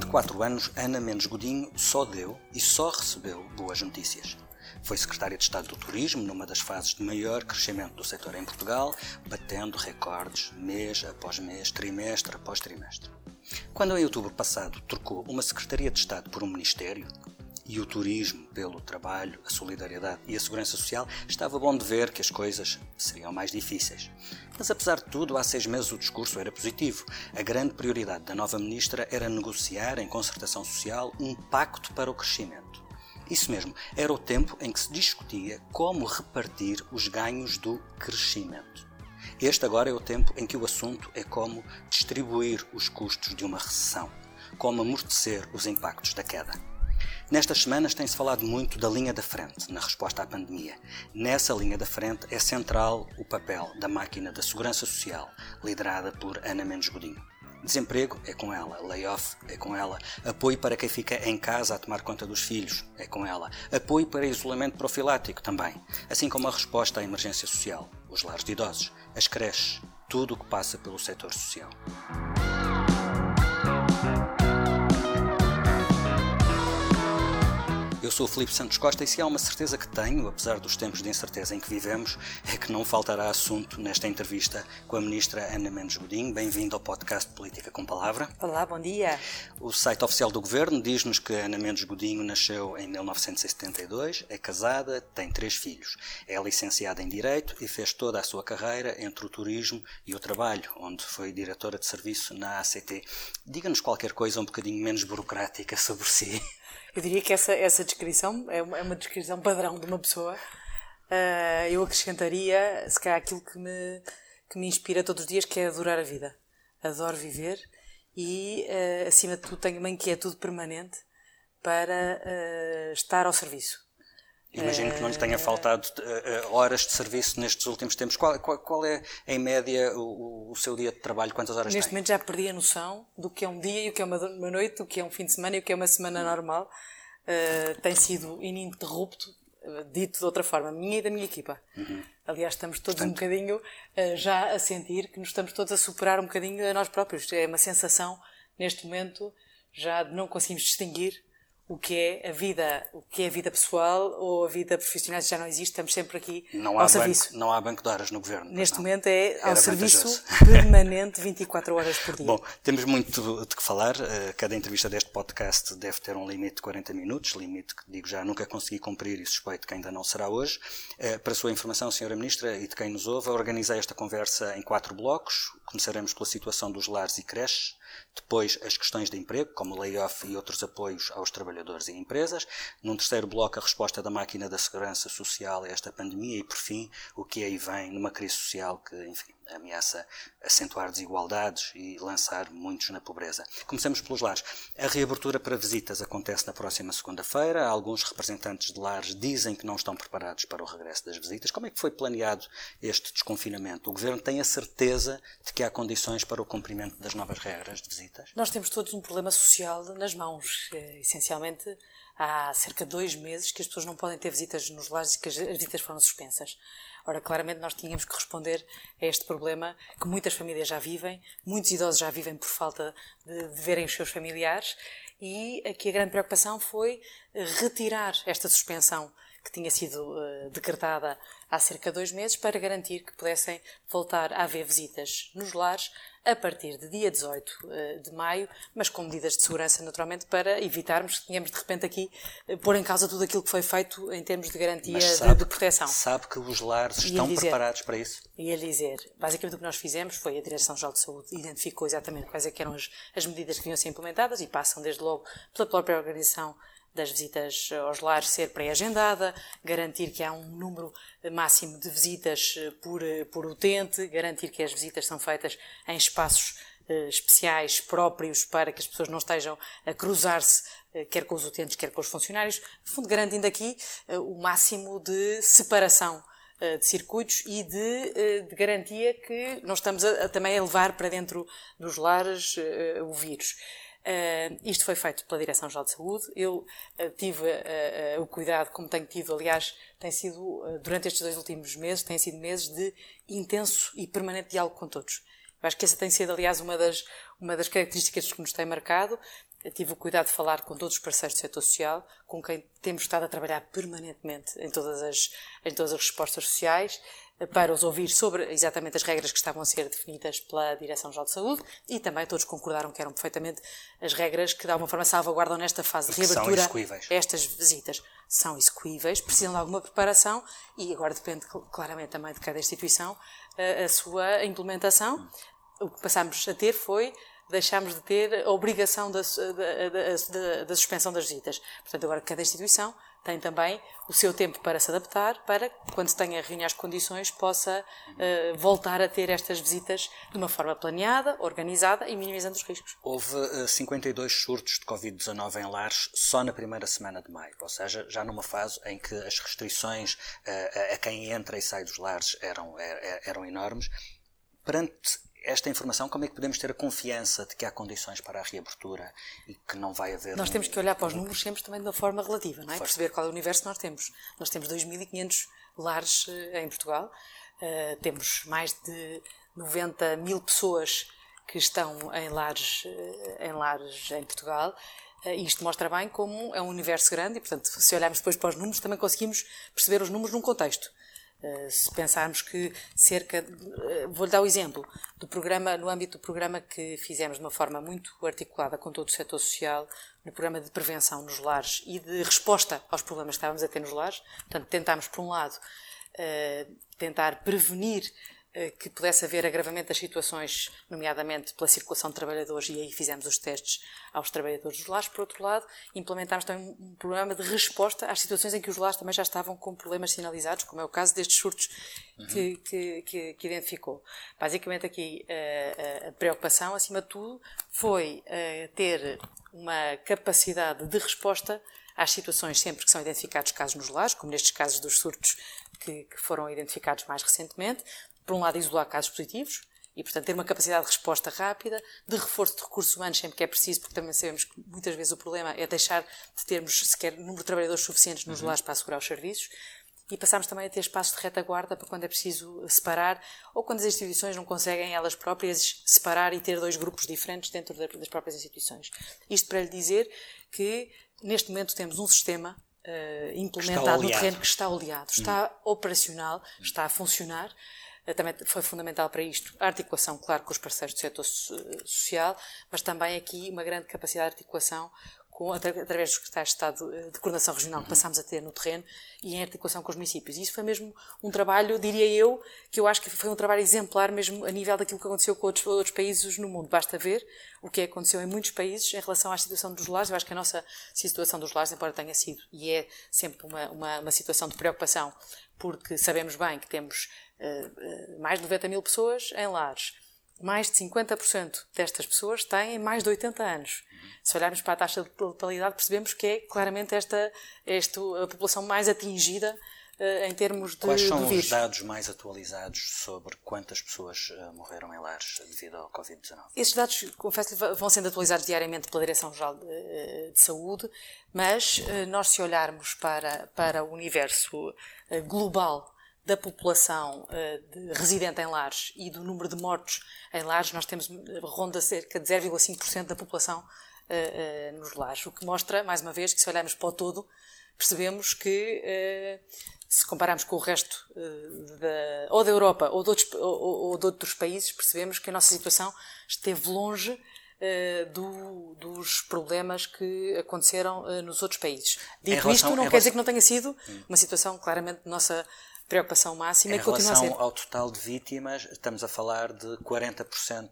Durante quatro anos, Ana Mendes Godinho só deu e só recebeu boas notícias. Foi secretária de Estado do Turismo numa das fases de maior crescimento do setor em Portugal, batendo recordes mês após mês, trimestre após trimestre. Quando em outubro passado trocou uma Secretaria de Estado por um Ministério, e o turismo pelo trabalho, a solidariedade e a segurança social, estava bom de ver que as coisas seriam mais difíceis. Mas apesar de tudo, há seis meses o discurso era positivo. A grande prioridade da nova ministra era negociar em concertação social um pacto para o crescimento. Isso mesmo, era o tempo em que se discutia como repartir os ganhos do crescimento. Este agora é o tempo em que o assunto é como distribuir os custos de uma recessão, como amortecer os impactos da queda. Nestas semanas tem-se falado muito da linha da frente na resposta à pandemia. Nessa linha da frente é central o papel da máquina da segurança social, liderada por Ana Mendes Godinho. Desemprego é com ela, layoff é com ela, apoio para quem fica em casa a tomar conta dos filhos é com ela, apoio para isolamento profilático também, assim como a resposta à emergência social, os lares de idosos, as creches, tudo o que passa pelo setor social. Eu sou o Filipe Santos Costa e se há uma certeza que tenho, apesar dos tempos de incerteza em que vivemos, é que não faltará assunto nesta entrevista com a ministra Ana Mendes Godinho. Bem-vindo ao podcast Política com Palavra. Olá, bom dia. O site oficial do Governo diz-nos que Ana Mendes Godinho nasceu em 1972, é casada, tem três filhos. É licenciada em Direito e fez toda a sua carreira entre o turismo e o trabalho, onde foi diretora de serviço na ACT. Diga-nos qualquer coisa um bocadinho menos burocrática sobre si. Eu diria que essa, essa descrição é uma, é uma descrição padrão de uma pessoa. Uh, eu acrescentaria, se calhar, aquilo que me, que me inspira todos os dias, que é adorar a vida. Adoro viver e, uh, acima de tudo, tenho uma inquietude permanente para uh, estar ao serviço. Imagino que não lhe tenha faltado uh, horas de serviço nestes últimos tempos. Qual, qual, qual é, em média, o, o, seu dia de trabalho? Quantas horas Neste tem? momento já perdi a noção do que é um dia e o que é uma, uma noite, o que é um fim de semana e o que é uma semana normal. Uh, tem sido ininterrupto, uh, dito de outra forma, minha e da minha equipa. Uhum. Aliás, estamos todos Portanto, um bocadinho já a sentir que nos estamos todos a superar um bocadinho a nós próprios. É uma sensação, neste momento, já de não conseguimos distinguir o que é a vida, o que é a vida pessoal ou a vida profissional já não existe, estamos sempre aqui não ao serviço. Banco, não há banco de horas no governo. Neste não. momento é ao Era serviço permanente 24 horas por dia. Bom, temos muito de que falar. Eh, cada entrevista deste podcast deve ter um limite de 40 minutos, limite que digo já nunca consegui cumprir e suspeito que ainda não será hoje. Eh, para a sua informação, Sra. Ministra, e de quem nos ouve, organizei esta conversa em quatro blocos. Começaremos pela situação dos lares e creches, depois, as questões de emprego, como layoff e outros apoios aos trabalhadores e empresas. Num terceiro bloco, a resposta da máquina da segurança social a esta pandemia. E, por fim, o que aí vem numa crise social que, enfim, ameaça acentuar desigualdades e lançar muitos na pobreza. Começamos pelos lares. A reabertura para visitas acontece na próxima segunda-feira. Alguns representantes de lares dizem que não estão preparados para o regresso das visitas. Como é que foi planeado este desconfinamento? O Governo tem a certeza de que há condições para o cumprimento das novas regras de visitas? Nós temos todos um problema social nas mãos. É, essencialmente, há cerca de dois meses que as pessoas não podem ter visitas nos lares e que as visitas foram suspensas. Ora, claramente nós tínhamos que responder a este problema que muitas famílias já vivem, muitos idosos já vivem por falta de, de verem os seus familiares e aqui a grande preocupação foi retirar esta suspensão que tinha sido uh, decretada há cerca de dois meses para garantir que pudessem voltar a haver visitas nos lares a partir de dia 18 eh, de maio, mas com medidas de segurança, naturalmente, para evitarmos que tenhamos de repente aqui eh, pôr em causa tudo aquilo que foi feito em termos de garantia sabe, de, de, proteção. Sabe que os lares estão dizer, preparados para isso? Ia dizer, basicamente o que nós fizemos foi a Direção-Geral de Saúde identificou exatamente quais é eram as, as medidas que deviam ser implementadas e passam desde logo pela própria organização das visitas aos lares ser pré-agendada, garantir que há um número máximo de visitas eh, por, eh, por utente, garantir que as visitas são feitas em espaços eh, especiais próprios para que as pessoas não estejam a cruzar-se quer com os utentes, quer com os funcionários, no fundo garantindo aqui o máximo de separação de circuitos e de, de, garantia que não estamos a, a, também a levar para dentro dos lares o vírus. Uh, isto foi feito pela Direção-Geral de Saúde. Eu uh, tive uh, o cuidado, como tenho tido, aliás, tem sido, durante estes dois últimos meses, têm sido meses de intenso e permanente diálogo com todos. Eu acho que essa tem sido, aliás, uma das, uma das características que nos tem marcado tive o cuidado de falar com todos os parceiros do setor social, com quem temos estado a trabalhar permanentemente em todas as, em todas as respostas sociais, para os ouvir sobre exatamente as regras que estavam a ser definidas pela Direção-Geral de Saúde e também todos concordaram que eram perfeitamente as regras que de alguma forma salvaguardam nesta fase de reabertura estas visitas. São execuíveis, precisam de alguma preparação e agora depende claramente também de cada instituição a, a sua implementação. O que passámos a ter foi deixámos de ter a obrigação da, da, da, da, suspensão das visitas. Portanto, agora cada instituição tem também o seu tempo para se adaptar, para, quando se tenha reunir as condições, possa uh, voltar a ter estas visitas de uma forma planeada, organizada e minimizando os riscos. Houve uh, eh, 52 surtos de Covid-19 em lares só na primeira semana de maio, ou seja, já numa fase em que as restrições uh, a quem entra e sai dos lares eram, eram enormes. Perante esta informação, como é que podemos ter a confiança de que há condições para a reabertura e que não vai haver. Nós temos que olhar para os números sempre também de uma forma relativa, não é? Perceber qual é o universo que nós temos. Nós temos 2.500 lares em Portugal, uh, temos mais de 90 mil pessoas que estão em lares, uh, em, lares em Portugal. Uh, isto mostra bem como é um universo grande e, portanto, se olharmos depois para os números, também conseguimos perceber os números num contexto. Eh, se pensarmos que cerca, de, uh, vou-lhe dar o exemplo, do programa, no âmbito do programa que fizemos de uma forma muito articulada com todo o setor social, no programa de prevenção nos lares e de resposta aos problemas que estávamos a ter nos lares, portanto, tentámos, por um lado, uh, tentar prevenir eh, que pudesse haver agravamento das situações, nomeadamente pela circulação de trabalhadores, e aí fizemos os testes aos trabalhadores dos lares. Por outro lado, implementámos também um programa de resposta às situações em que os lares também já estavam com problemas sinalizados, como é o caso destes surtos uhum. que, que, que, que, identificou. Basicamente, aqui a, eh, a preocupação, acima de tudo, foi eh, ter uma capacidade de resposta às situações sempre que são identificados casos nos lares, como nestes casos dos surtos que, que, foram identificados mais recentemente, por um lado, isolar casos positivos e, portanto, ter uma capacidade de resposta rápida, de reforço de recursos humanos sempre que é preciso, porque também sabemos que muitas vezes o problema é deixar de termos sequer número de trabalhadores suficientes nos uhum. lares para assegurar os serviços. E passamos também a ter espaços de retaguarda para quando é preciso separar, ou quando as instituições não conseguem elas próprias separar e ter dois grupos diferentes dentro das próprias instituições. Isto para lhe dizer que, neste momento, temos um sistema uh, implementado no terreno que está oleado, está uhum. operacional, está a funcionar também foi fundamental para isto a articulação, claro, com os parceiros do setor social, mas também aqui uma grande capacidade de articulação com, através dos secretários de Estado eh, de Coordenação Regional que passámos a ter no terreno e em articulação com os municípios. E isso foi mesmo um trabalho, diria eu, que eu acho que foi um trabalho exemplar mesmo a nível daquilo que aconteceu com outros, outros países no mundo. Basta ver o que aconteceu em muitos países em relação à situação dos lares. Eu acho que a nossa situação dos lares, embora tenha sido e é sempre uma, uma, uma situação de preocupação, porque sabemos bem que temos mais de 90 mil pessoas em lares. Mais de 50% destas pessoas têm mais de 80 anos. Se olharmos para a taxa de letalidade, percebemos que é claramente esta, esta a população mais atingida uh, em termos de. Quais são os dados mais atualizados sobre quantas pessoas morreram em lares devido ao Covid-19? Esses dados, confesso vão sendo atualizados diariamente pela Direção-Geral de, de, Saúde, mas nós, se olharmos para, para o universo global da população uh, de, residente em lares e do número de mortos em lares, nós temos ronda cerca de 0,5% da população uh, uh, nos lares, o que mostra, mais uma vez, que se olharmos para o todo, percebemos que, se compararmos com o resto da, ou da Europa ou de, outros, ou, ou de outros países, percebemos que a nossa situação esteve longe do, dos problemas que aconteceram nos outros países. Dito isto, não quer relação... dizer que não tenha sido uma situação claramente nossa preocupação máxima em e continua a ser. Em relação ao total de vítimas, estamos a falar de 40%,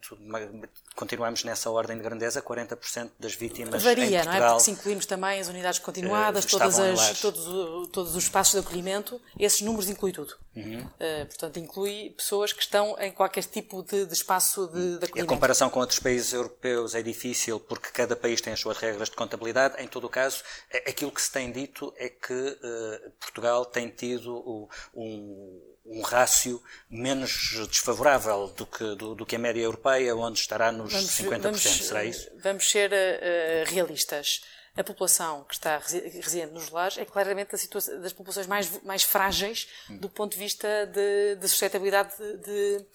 continuamos nessa ordem de grandeza, 40% das vítimas Varia, em Portugal, não é? Porque se incluímos também as unidades continuadas, uh, todas as, todos, todos os espaços de acolhimento, esses números incluem tudo. Uhum. Uh, portanto, inclui pessoas que estão em qualquer tipo de, de espaço de, de acolhimento. A comparação com outros países europeus é difícil porque cada país tem as suas regras de contabilidade. Em todo o caso, aquilo que se tem dito é que uh, Portugal tem tido um, um rácio menos desfavorável do que, do, do, que a média europeia, onde estará nos vamos, 50%. Vamos, Será isso? Vamos ser uh, realistas a população que está residente nos lares é claramente situação das populações mais, mais frágeis do ponto de vista de, de suscetibilidade de,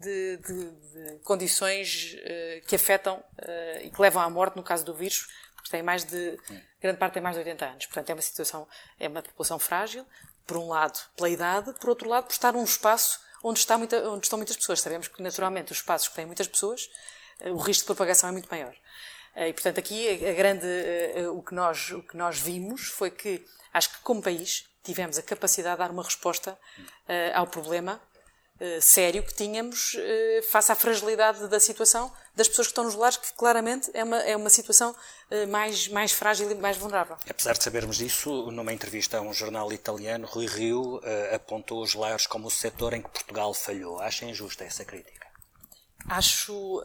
de, de, condições uh, que afetam uh, e que levam à morte no caso do vírus, porque tem mais de, grande parte tem mais de 80 anos. Portanto, é uma situação, é uma população frágil, por um lado pela idade, por outro lado por estar num espaço onde, está muita, onde estão muitas pessoas. Sabemos que naturalmente os espaços que têm muitas pessoas, uh, o risco de propagação é muito maior. E portanto aqui a grande, o que nós, o que nós vimos foi que acho que como país tivemos a capacidade de dar uma resposta ao problema uh, sério que tínhamos uh, face à fragilidade da situação das pessoas que estão nos lares, que claramente é uma, é uma situação uh, mais, mais frágil e mais vulnerável. Apesar de sabermos isso, numa entrevista a um jornal italiano, Rui Rio apontou os lares como o setor em que Portugal falhou. Acha injusta essa crítica? Acho.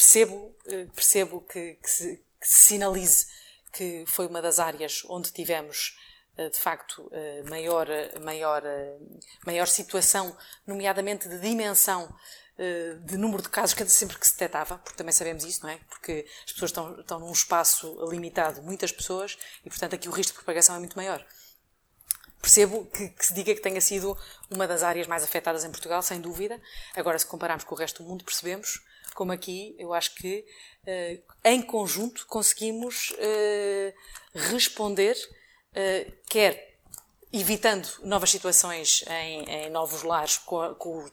Percebo percebo que, que, se, que se sinalize que foi uma das áreas onde tivemos eh, de facto eh, maior, maior, eh, maior situação, nomeadamente de dimensão de número de casos que sempre que se detectava, porque também sabemos isso, não é? Porque as pessoas estão, estão num espaço limitado, muitas pessoas, e portanto aqui o risco de propagação é muito maior. Percebo que, que, se diga que tenha sido uma das áreas mais afetadas em Portugal, sem dúvida. Agora, se compararmos com o resto do mundo, percebemos como aqui, eu acho que em conjunto conseguimos responder uh, quer evitando novas situações em, em novos lares com, com,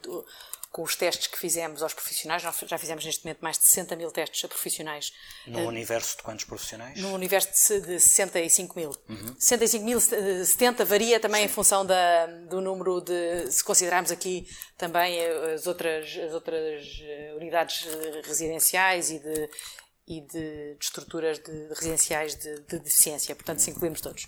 com, os testes que fizemos aos profissionais. Nós já fizemos neste momento mais de 60 mil testes a profissionais. No uh, universo de quantos profissionais? No universo de, de 65 mil. Uhum. 65 mil, 70 varia também Sim. em função da, do número de, se considerarmos aqui também as outras, as outras unidades residenciais e de, e de, de estruturas de, de residenciais de, de, deficiência, portanto, se incluímos todos.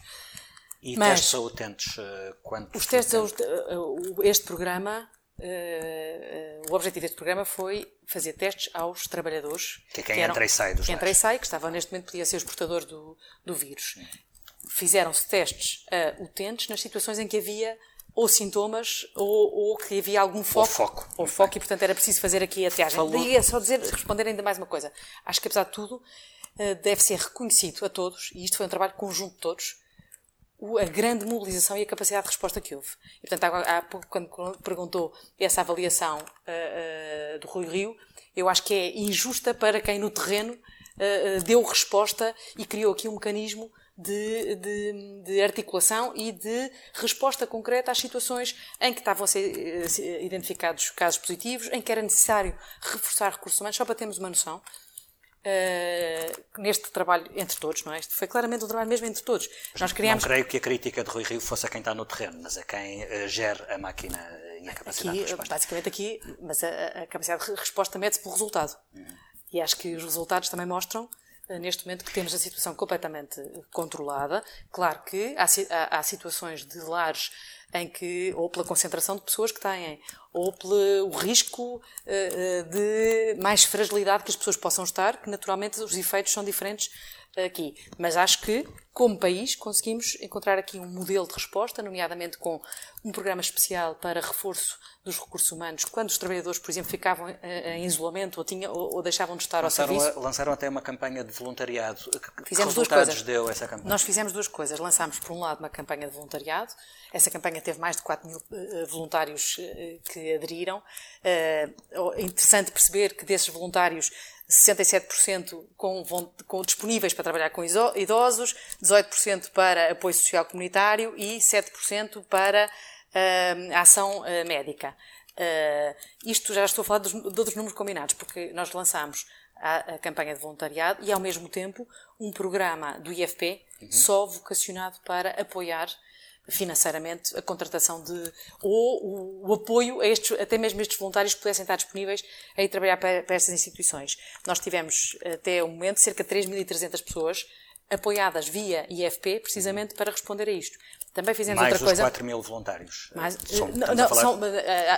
E Mas, testes a utentes, eh, quantos? Os testes a, eh, este programa, uh, o objetivo deste programa foi fazer testes aos trabalhadores. Que é quem que eram, entra e sai dos entra e sai, que estavam neste momento, podia ser os portadores do, do vírus. Fizeram-se testes a utentes nas situações em que havia ou sintomas ou, ou, que havia algum foco. Ou foco. Ou foco e, portanto, era preciso fazer aqui a triagem. Falou... Daí é só dizer, responder ainda mais uma coisa. Acho que, apesar de tudo, eh, deve ser reconhecido a todos, e isto foi um trabalho conjunto de todos, a grande mobilização e a capacidade de resposta que houve. E, portanto, há pouco, quando perguntou essa avaliação uh, uh, do Rui Rio, eu acho que é injusta para quem no terreno uh, deu resposta e criou aqui um mecanismo de, de, de, articulação e de resposta concreta às situações em que estavam a ser eh, identificados casos positivos, em que era necessário reforçar recursos humanos, só para termos uma noção. Uh, neste trabalho entre todos, não é? Este foi claramente um trabalho mesmo entre todos. Nós criámos... Não creio que a crítica de Rui Rio fosse a quem está no terreno, mas a quem uh, gera a máquina e a capacidade aqui, de resposta. Basicamente aqui, mas a, a capacidade de resposta mede-se pelo resultado. Uhum. E acho que os resultados também mostram neste momento que temos a situação completamente controlada. Claro que há, há, há, situações de lares em que, ou pela concentração de pessoas que têm, ou pelo risco uh, de mais fragilidade que as pessoas possam estar, que naturalmente os efeitos são diferentes aqui. Mas acho que, como país, conseguimos encontrar aqui um modelo de resposta, nomeadamente com um programa especial para reforço dos recursos humanos, quando os trabalhadores, por exemplo, ficavam eh, em isolamento ou, tinha, ou, ou deixavam de estar lançaram ao serviço. A, lançaram até uma campanha de voluntariado. Que fizemos duas coisas. deu essa campanha? Nós fizemos duas coisas. Lançámos, por um lado, uma campanha de voluntariado. Essa campanha teve mais de 4 mil uh, voluntários uh, que aderiram. Uh, interessante perceber que desses voluntários 67% com, com, disponíveis para trabalhar com idosos, 18% para apoio social comunitário e 7% para uh, ação uh, médica. Uh, isto já estou a falar dos, de outros números combinados, porque nós lançámos a, a, campanha de voluntariado e, ao mesmo tempo, um programa do IFP uhum. só vocacionado para apoiar financeiramente a contratação de ou o, apoio a estes, até mesmo estes voluntários que pudessem estar disponíveis a ir trabalhar para, para estas instituições. Nós tivemos até o momento cerca de 3.300 pessoas apoiadas via IFP precisamente para responder a isto. Também fizemos Mais outra coisa. Mais os 4 mil voluntários. Mais, são, não, não, falar... são,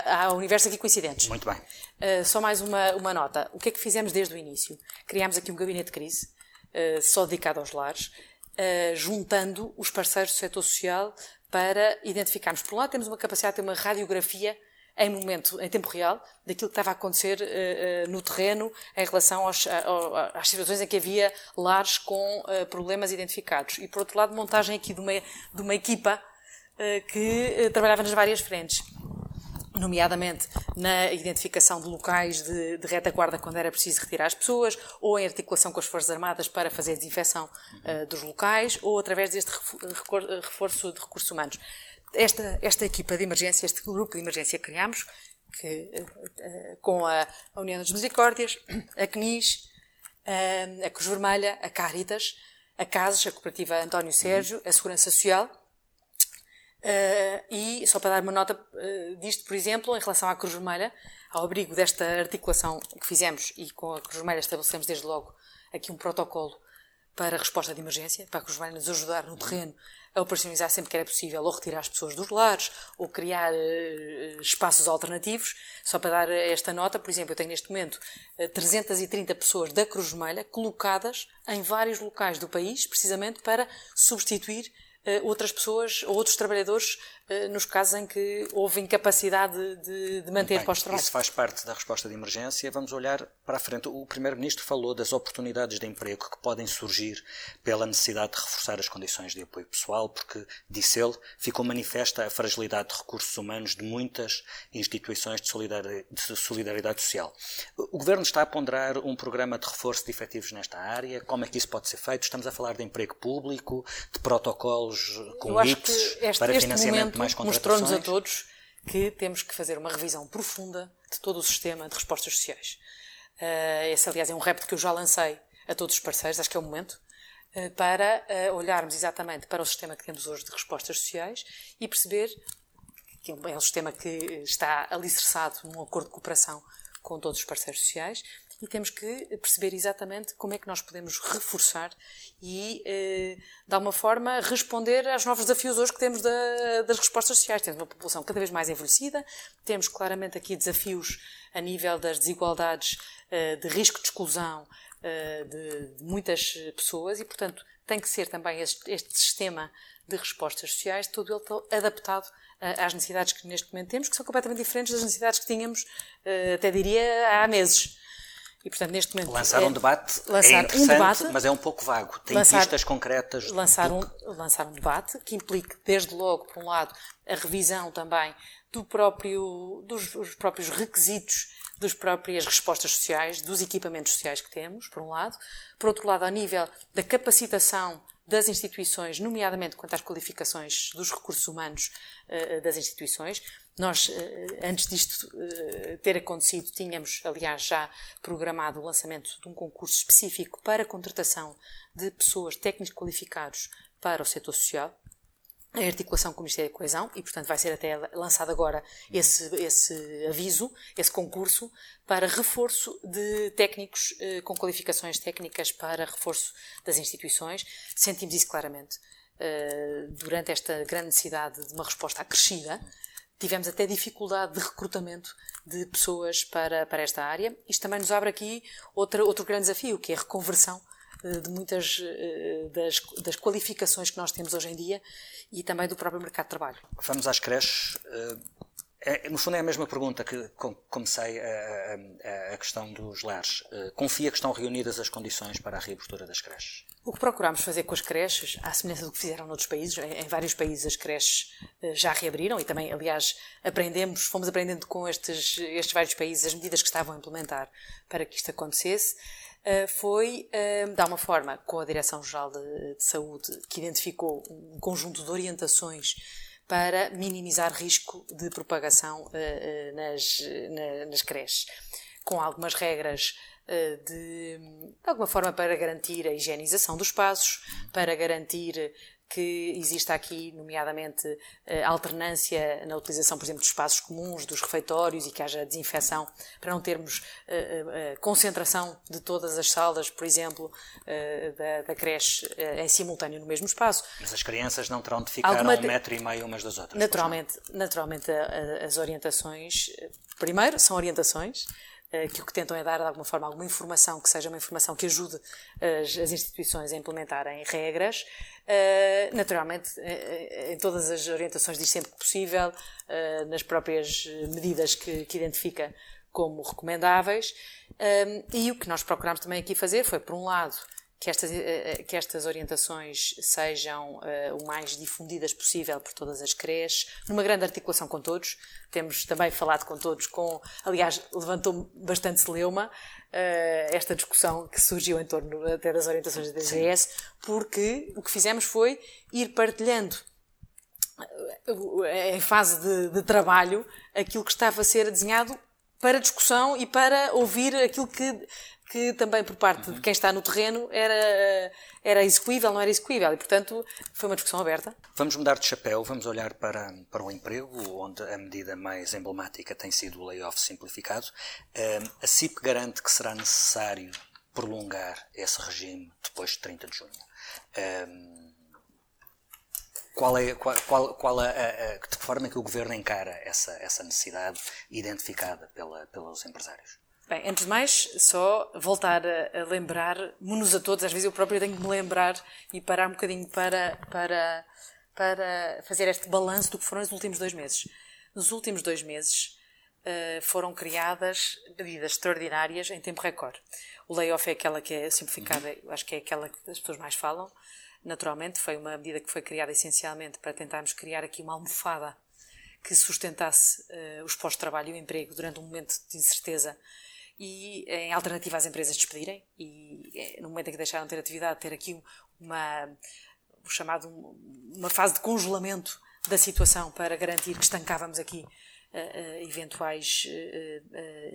há, há universos aqui coincidentes. Muito bem. Uh, só mais uma, uma nota. O que é que fizemos desde o início? Criámos aqui um gabinete de crise, uh, só dedicado aos lares, uh, juntando os parceiros do setor social para identificarmos. Por um lado, temos uma capacidade de ter uma radiografia em momento, em tempo real, daquilo que estava a acontecer uh, uh, no terreno em relação aos, a, às situações em que havia lares com uh, problemas identificados. E, por outro lado, montagem aqui de uma, de uma equipa que trabalhava nas várias frentes. Nomeadamente na identificação de locais de, de, retaguarda quando era preciso retirar as pessoas, ou em articulação com as Forças Armadas para fazer a desinfecção uh, dos locais, ou através deste reforço de recursos humanos. Esta, esta equipa de emergência, este grupo de emergência que criámos, que, uh, uh, com a, a, União das Misericórdias, a CNIS, a Cruz Vermelha, a Caritas, a CASES, a Cooperativa António Sérgio, a Segurança Social, Uh, e só para dar uma nota uh, disto, por exemplo, em relação à Cruz Vermelha, ao abrigo desta articulação que fizemos e com a Cruz Vermelha estabelecemos desde logo aqui um protocolo para resposta de emergência, para a Cruz Vermelha nos ajudar no terreno a operacionalizar sempre que era possível, ou retirar as pessoas dos lares, ou criar uh, espaços alternativos. Só para dar esta nota, por exemplo, eu tenho neste momento 330 pessoas da Cruz Vermelha colocadas em vários locais do país, precisamente para substituir outras pessoas ou outros trabalhadores eh, nos casos em que houve incapacidade de, de manter Bem, pós-trabalho. Isso faz parte da resposta de emergência. Vamos olhar para a frente. O Primeiro-Ministro falou das oportunidades de emprego que podem surgir pela necessidade de reforçar as condições de apoio pessoal, porque, disse ele, ficou manifesta a fragilidade de recursos humanos de muitas instituições de solidariedade, de solidariedade social. O Governo está a ponderar um programa de reforço de efetivos nesta área. Como é que isso pode ser feito? Estamos a falar de emprego público, de protocolos com IPs para este financiamento mostrou-nos a todos que temos que fazer uma revisão profunda de todo o sistema de respostas sociais. Uh, esse, aliás, é um repto que eu já lancei a todos os parceiros, acho que é o momento, uh, para uh, olharmos exatamente para o sistema que temos hoje de respostas sociais e perceber que é um sistema que está alicerçado num acordo de cooperação com todos os parceiros sociais e temos que perceber exatamente como é que nós podemos reforçar e, eh, de alguma forma, responder aos novos desafios hoje que temos da, das respostas sociais. Temos uma população cada vez mais envelhecida, temos claramente aqui desafios a nível das desigualdades, eh, de risco de exclusão eh, de, de, muitas pessoas e, portanto, tem que ser também este, este sistema de respostas sociais, todo ele adaptado às necessidades que neste momento temos, que são completamente diferentes das necessidades que tínhamos, até diria, há meses. E, portanto, neste momento. Lançar é, um debate é lançar é interessante, um debate, mas é um pouco vago. Tem lançar, pistas concretas. Lançar um, lançar um debate que implique, desde logo, por um lado, a revisão também do próprio, dos, dos próprios requisitos das próprias respostas sociais, dos equipamentos sociais que temos, por um lado. Por outro lado, ao nível da capacitação das instituições, nomeadamente quanto às qualificações dos recursos humanos uh, das instituições. Nós, eh, antes disto eh, ter acontecido, tínhamos, aliás, já programado o lançamento de um concurso específico para a contratação de pessoas técnicos qualificados para o setor social, em articulação com o Ministério da Coesão, e, portanto, vai ser até lançado agora esse, esse aviso, esse concurso, para reforço de técnicos eh, com qualificações técnicas para reforço das instituições. Sentimos isso claramente. durante esta grande necessidade de uma resposta acrescida, tivemos até dificuldade de recrutamento de pessoas para, para esta área. Isto também nos abre aqui outra, outro grande desafio, que é a reconversão eh, de muitas eh, das, das qualificações que nós temos hoje em dia e também do próprio mercado de trabalho. Vamos às creches. Eh, é, no fundo é a mesma pergunta que comecei a, a, a, questão dos lares. Confia que estão reunidas as condições para a reabertura das creches? O que procurámos fazer com as creches, à semelhança do que fizeram noutros países, em vários países as creches eh, já reabriram e também, aliás, aprendemos, fomos aprendendo com estes, estes vários países as medidas que estavam a implementar para que isto acontecesse, eh, foi, eh, de alguma forma, com a Direção-Geral de, de Saúde, que identificou um conjunto de orientações para minimizar risco de propagação nas, nas creches, com algumas regras eh, de, de alguma forma para garantir a higienização dos espaços, para garantir que exista aqui, nomeadamente, eh, alternância na utilização, por exemplo, dos espaços comuns, dos refeitórios e que haja desinfecção, para não termos uh, uh, concentração de todas as salas, por exemplo, da, da, creche em simultâneo no mesmo espaço. Mas as crianças não terão de ficar Alguma... a um metro e meio umas das outras? Naturalmente, naturalmente as orientações, primeiro, são orientações, eh, que o que tentam é dar de alguma forma alguma informação que seja uma informação que ajude as, as instituições a implementarem regras. Uh, naturalmente, em todas as orientações diz sempre possível, uh, nas próprias medidas que, que identifica como recomendáveis. e o que nós procuramos também aqui fazer foi, por um lado, que estas, uh, que estas orientações sejam uh, o mais difundidas possível por todas as creches, numa grande articulação com todos. Temos também falado com todos, com, aliás, levantou bastante celeuma esta discussão que surgiu em torno até das orientações da DGS, porque o que fizemos foi ir partilhando em fase de, de, trabalho aquilo que estava a ser desenhado para discussão e para ouvir aquilo que, que também por parte uhum. de quem está no terreno era, era execuível, não era execuível. E, portanto, foi uma discussão aberta. Vamos mudar de chapéu, vamos olhar para, para o emprego, onde a medida mais emblemática tem sido o layoff simplificado. a CIP garante que será necessário prolongar esse regime depois de 30 de junho. Qual é, qual, qual, qual a, a, a, de que forma é que o governo encara essa, essa necessidade identificada pela, pelos empresários? Bem, antes de mais, só voltar a, a lembrar-nos a todos, às vezes eu próprio tenho que me lembrar e parar um bocadinho para, para, para fazer este balanço do que foram os últimos dois meses. Nos últimos dois meses uh, foram criadas medidas extraordinárias em tempo recorde. O layoff é aquela que é simplificada, uhum. acho que é aquela que as pessoas mais falam. Naturalmente, foi uma medida que foi criada essencialmente para tentarmos criar aqui uma almofada que sustentasse uh, os postos-trabalho e o emprego durante um momento de incerteza e em alternativa às empresas despedirem e eh, no momento em que deixaram de ter atividade ter aqui uma o chamado uma fase de congelamento da situação para garantir que estancávamos aqui uh, uh, eventuais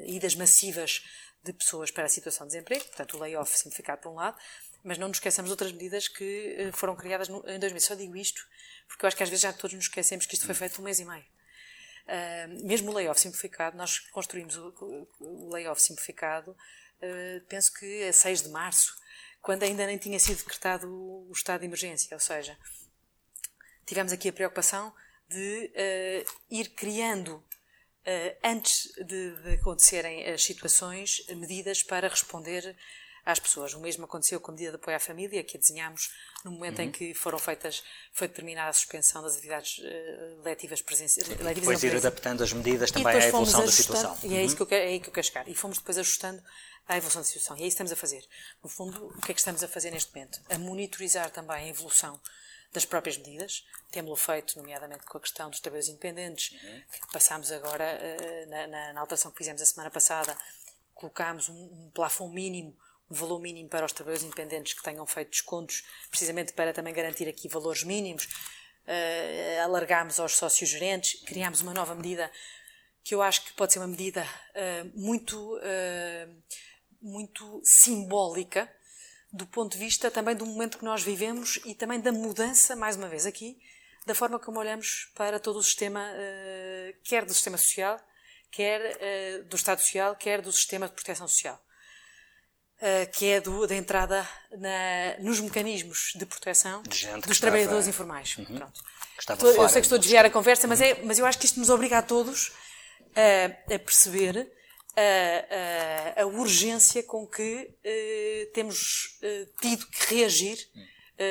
idas massivas de pessoas para a situação de desemprego, portanto o layoff simplificado por um lado, mas não nos esqueçamos outras medidas que eh, foram criadas em dois meses. Só digo isto porque eu acho que às vezes já todos nos esquecemos que isto foi feito um mês e meio. Uh, mesmo o layoff simplificado, nós construímos o, o layoff simplificado, uh, penso que a 6 de março, quando ainda nem tinha sido decretado o, estado de emergência. Ou seja, tivemos aqui a preocupação de uh, ir criando, antes de, de acontecerem as situações, medidas para responder às pessoas. O mesmo aconteceu com a medida de apoio à família, que a desenhámos no momento uhum. em que foram feitas, foi determinada a suspensão das atividades uh, letivas presenciais. Depois ir adaptando as medidas também à evolução da situação. E é, isso que eu quero, é aí que eu quero chegar. E fomos depois ajustando à evolução da situação. E é isso que estamos a fazer. No fundo, o que é que estamos a fazer neste momento? A monitorizar também a evolução das próprias medidas. Temos-lo feito, nomeadamente com a questão dos trabalhadores independentes, uhum. que passámos agora, uh, na, na, na, alteração que fizemos a semana passada, colocámos um, um plafond mínimo valor mínimo para os trabalhadores independentes que tenham feito descontos, precisamente para também garantir aqui valores mínimos. Uh, alargámos aos sócios gerentes, criámos uma nova medida que eu acho que pode ser uma medida uh, muito, uh, muito simbólica do ponto de vista também do momento que nós vivemos e também da mudança, mais uma vez aqui, da forma como olhamos para todo o sistema, quer do sistema social, quer do Estado Social, quer do sistema de proteção social. Uh, que é do, da entrada na, nos mecanismos de proteção de dos trabalhadores estava... informais. Uhum. Estou, eu sei que estou a desviar a conversa, mas, é, mas eu acho que isto nos obriga a todos uh, a perceber uh, a urgência com que temos tido que reagir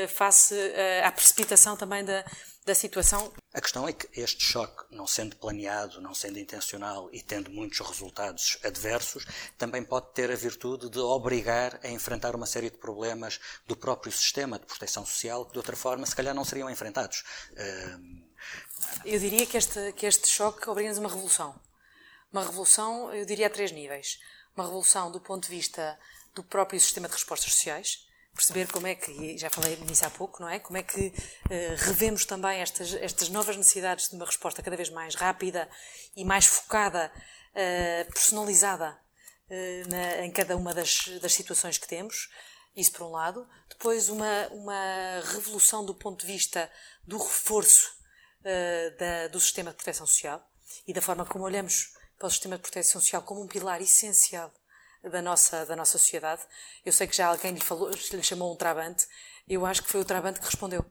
face à precipitação também da, da situação. A questão é que este choque, não sendo planeado, não sendo intencional e tendo muitos resultados adversos, também pode ter a virtude de obrigar a enfrentar uma série de problemas do próprio sistema de proteção social que de outra forma se calhar não seriam enfrentados. Eu diria que este, que este choque obriga-nos a uma revolução. Uma revolução, eu diria, a três níveis. Uma revolução do ponto de vista do próprio sistema de respostas sociais, perceber como é que, já falei nisso há pouco, não é? Como é que uh, revemos também estas, estas novas necessidades de uma resposta cada vez mais rápida e mais focada, uh, personalizada uh, na, em cada uma das, das situações que temos. Isso por um lado. Depois, uma, uma revolução do ponto de vista do reforço da, do sistema de proteção social e da forma como olhamos para o sistema de proteção social como um pilar essencial da nossa, da nossa sociedade. Eu sei que já alguém lhe, falou, lhe chamou um trabante. Eu acho que foi o trabante que respondeu.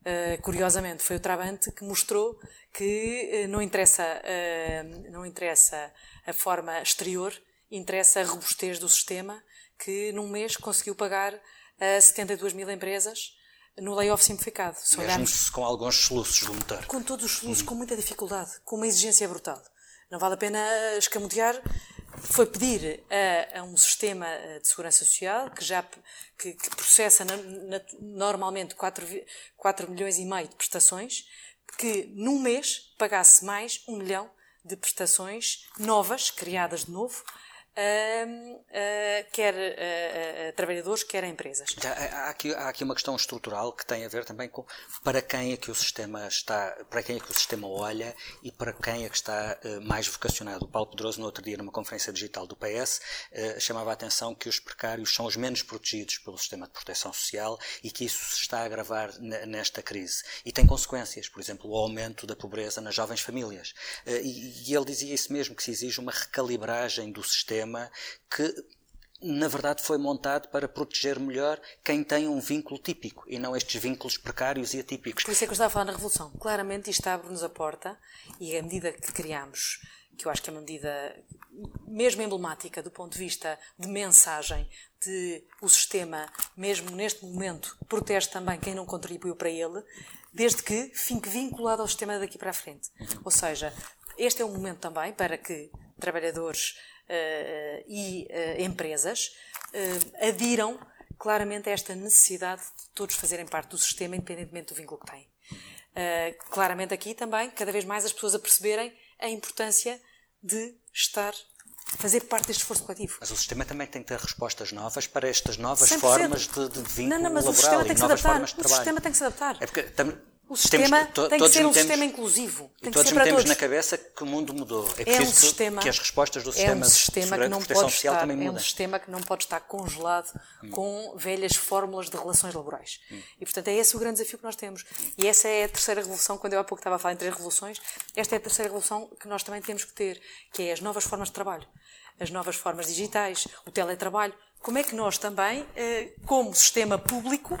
Uh, curiosamente, foi o trabante que mostrou que uh, não, interessa, uh, não interessa a forma exterior, interessa a robustez do sistema que num mês conseguiu pagar a 72 mil empresas no layoff simplificado. Se olharmos, com alguns soluços do motor. Com todos os soluços, hum. com muita dificuldade, com uma exigência brutal. Não vale a pena escamotear foi pedir a, a, um sistema de segurança social que já que, que processa na, na, normalmente 4, 4 milhões e meio de prestações, que num mês pagasse mais um milhão de prestações novas, criadas de novo, uh, quer uh, trabalhadores, quer empresas. Já, há, aqui, há aqui uma questão estrutural que tem a ver também com para quem é que o sistema está, para quem é que o sistema olha e para quem é que está mais vocacionado. O Paulo Pedroso, no outro dia, numa conferência digital do PS, chamava a atenção que os precários são os menos protegidos pelo sistema de proteção social e que isso se está a agravar nesta crise. E tem consequências, por exemplo, o aumento da pobreza nas jovens famílias. E ele dizia isso mesmo, que se exige uma recalibragem do sistema sistema que na verdade foi montado para proteger melhor quem tem um vínculo típico e não estes vínculos precários e atípicos. Por isso é que eu estava a falar na Revolução. Claramente isto abre-nos a porta e a medida que criamos, que eu acho que é uma medida mesmo emblemática do ponto de vista de mensagem, de o sistema, mesmo neste momento, protege também quem não contribuiu para ele, desde que fique vinculado ao sistema daqui para a frente. Ou seja, este é um momento também para que trabalhadores e uh, empresas uh, adiram claramente a esta necessidade de todos fazerem parte do sistema, independentemente do vínculo que têm. claramente aqui também, cada vez mais as pessoas a perceberem a importância de estar fazer parte deste esforço coletivo. Mas o sistema também tem que ter respostas novas para estas novas 100%. formas de, de vínculo não, não, mas laboral o sistema tem que se adaptar. O sistema tem que se adaptar. É porque o sistema temos, tem que ser um sistema inclusivo. Tem todos metemos na cabeça que o mundo mudou. É, é um sistema, que as respostas do sistema, é um sistema de, que não pode estar, É um sistema que não pode estar congelado hum. com velhas fórmulas de relações laborais. Hum. E, portanto, é esse o grande desafio que nós temos. E essa é a terceira revolução, quando eu há pouco estava a falar em três revoluções, esta é a terceira revolução que nós também temos que ter, que é as novas formas de trabalho. As novas formas digitais, o teletrabalho. Como é que nós também, eh, como sistema público,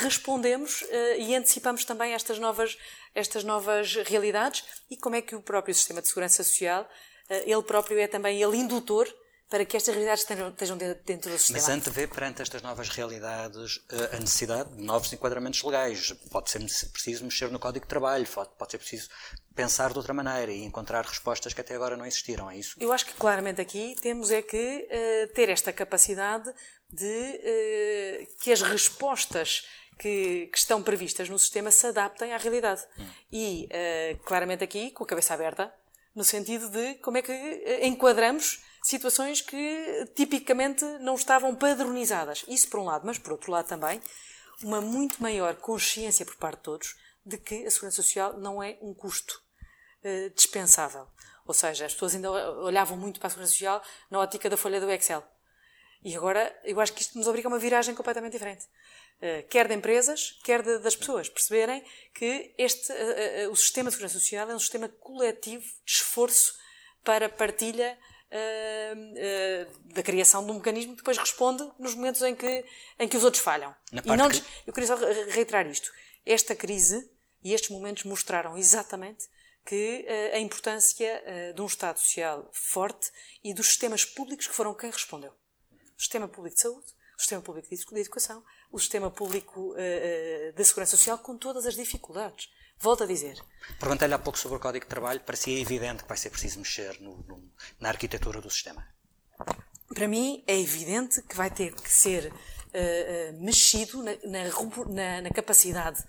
respondemos uh, e antecipamos também estas novas, estas novas realidades e como é que o próprio sistema de segurança social, uh, ele próprio é também ele indutor para que estas realidades estejam dentro do sistema. Mas antevê perante estas novas realidades a necessidade de novos enquadramentos legais. Pode ser preciso mexer no Código de Trabalho, pode ser preciso pensar de outra maneira e encontrar respostas que até agora não existiram, é isso? Eu acho que claramente aqui temos é que ter esta capacidade de uh, que as respostas que, que, estão previstas no sistema se adaptem à realidade. Hum. E uh, claramente aqui com a cabeça aberta, no sentido de como é que enquadramos situações que tipicamente não estavam padronizadas. Isso por um lado, mas por outro lado também, uma muito maior consciência por parte de todos de que a segurança social não é um custo uh, dispensável. Ou seja, as pessoas ainda olhavam muito para a segurança social na ótica da folha do Excel. E agora eu acho que isto nos obriga a uma viragem completamente diferente. Uh, quer de empresas, quer de, das pessoas perceberem que este, uh, o sistema de segurança social é um sistema coletivo de esforço para partilha uh, uh, da criação de um mecanismo que depois responde nos momentos em que, em que os outros falham. E não que... Eu queria só reiterar isto. Esta crise e estes momentos mostraram exatamente que uh, a importância de um Estado social forte e dos sistemas públicos que foram quem respondeu. O sistema público de saúde, o sistema público de educação, o sistema público da segurança social, com todas as dificuldades. Volto a dizer. Perguntei-lhe há pouco sobre o Código de Trabalho, parecia evidente que vai ser preciso mexer no, no, na arquitetura do sistema. Para mim, é evidente que vai ter que ser uh, uh, mexido na, na, na capacidade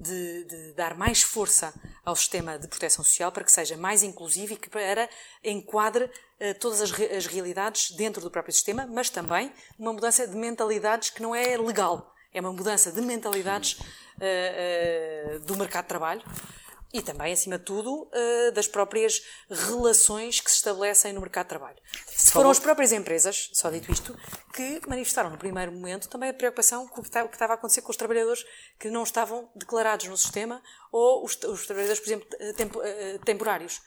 de, de, dar mais força ao sistema de proteção social para que seja mais inclusivo e que para enquadre uh, todas as, as realidades dentro do próprio sistema, mas também uma mudança de mentalidades que não é legal. É uma mudança de mentalidades uh, uh, do mercado de trabalho e também, acima de tudo, uh, das próprias relações que se estabelecem no mercado de trabalho. Se foram as próprias empresas, só dito isto, que manifestaram no primeiro momento também a preocupação com o que estava a acontecer com os trabalhadores que não estavam declarados no sistema ou os, os trabalhadores, por exemplo, tempo, temporários.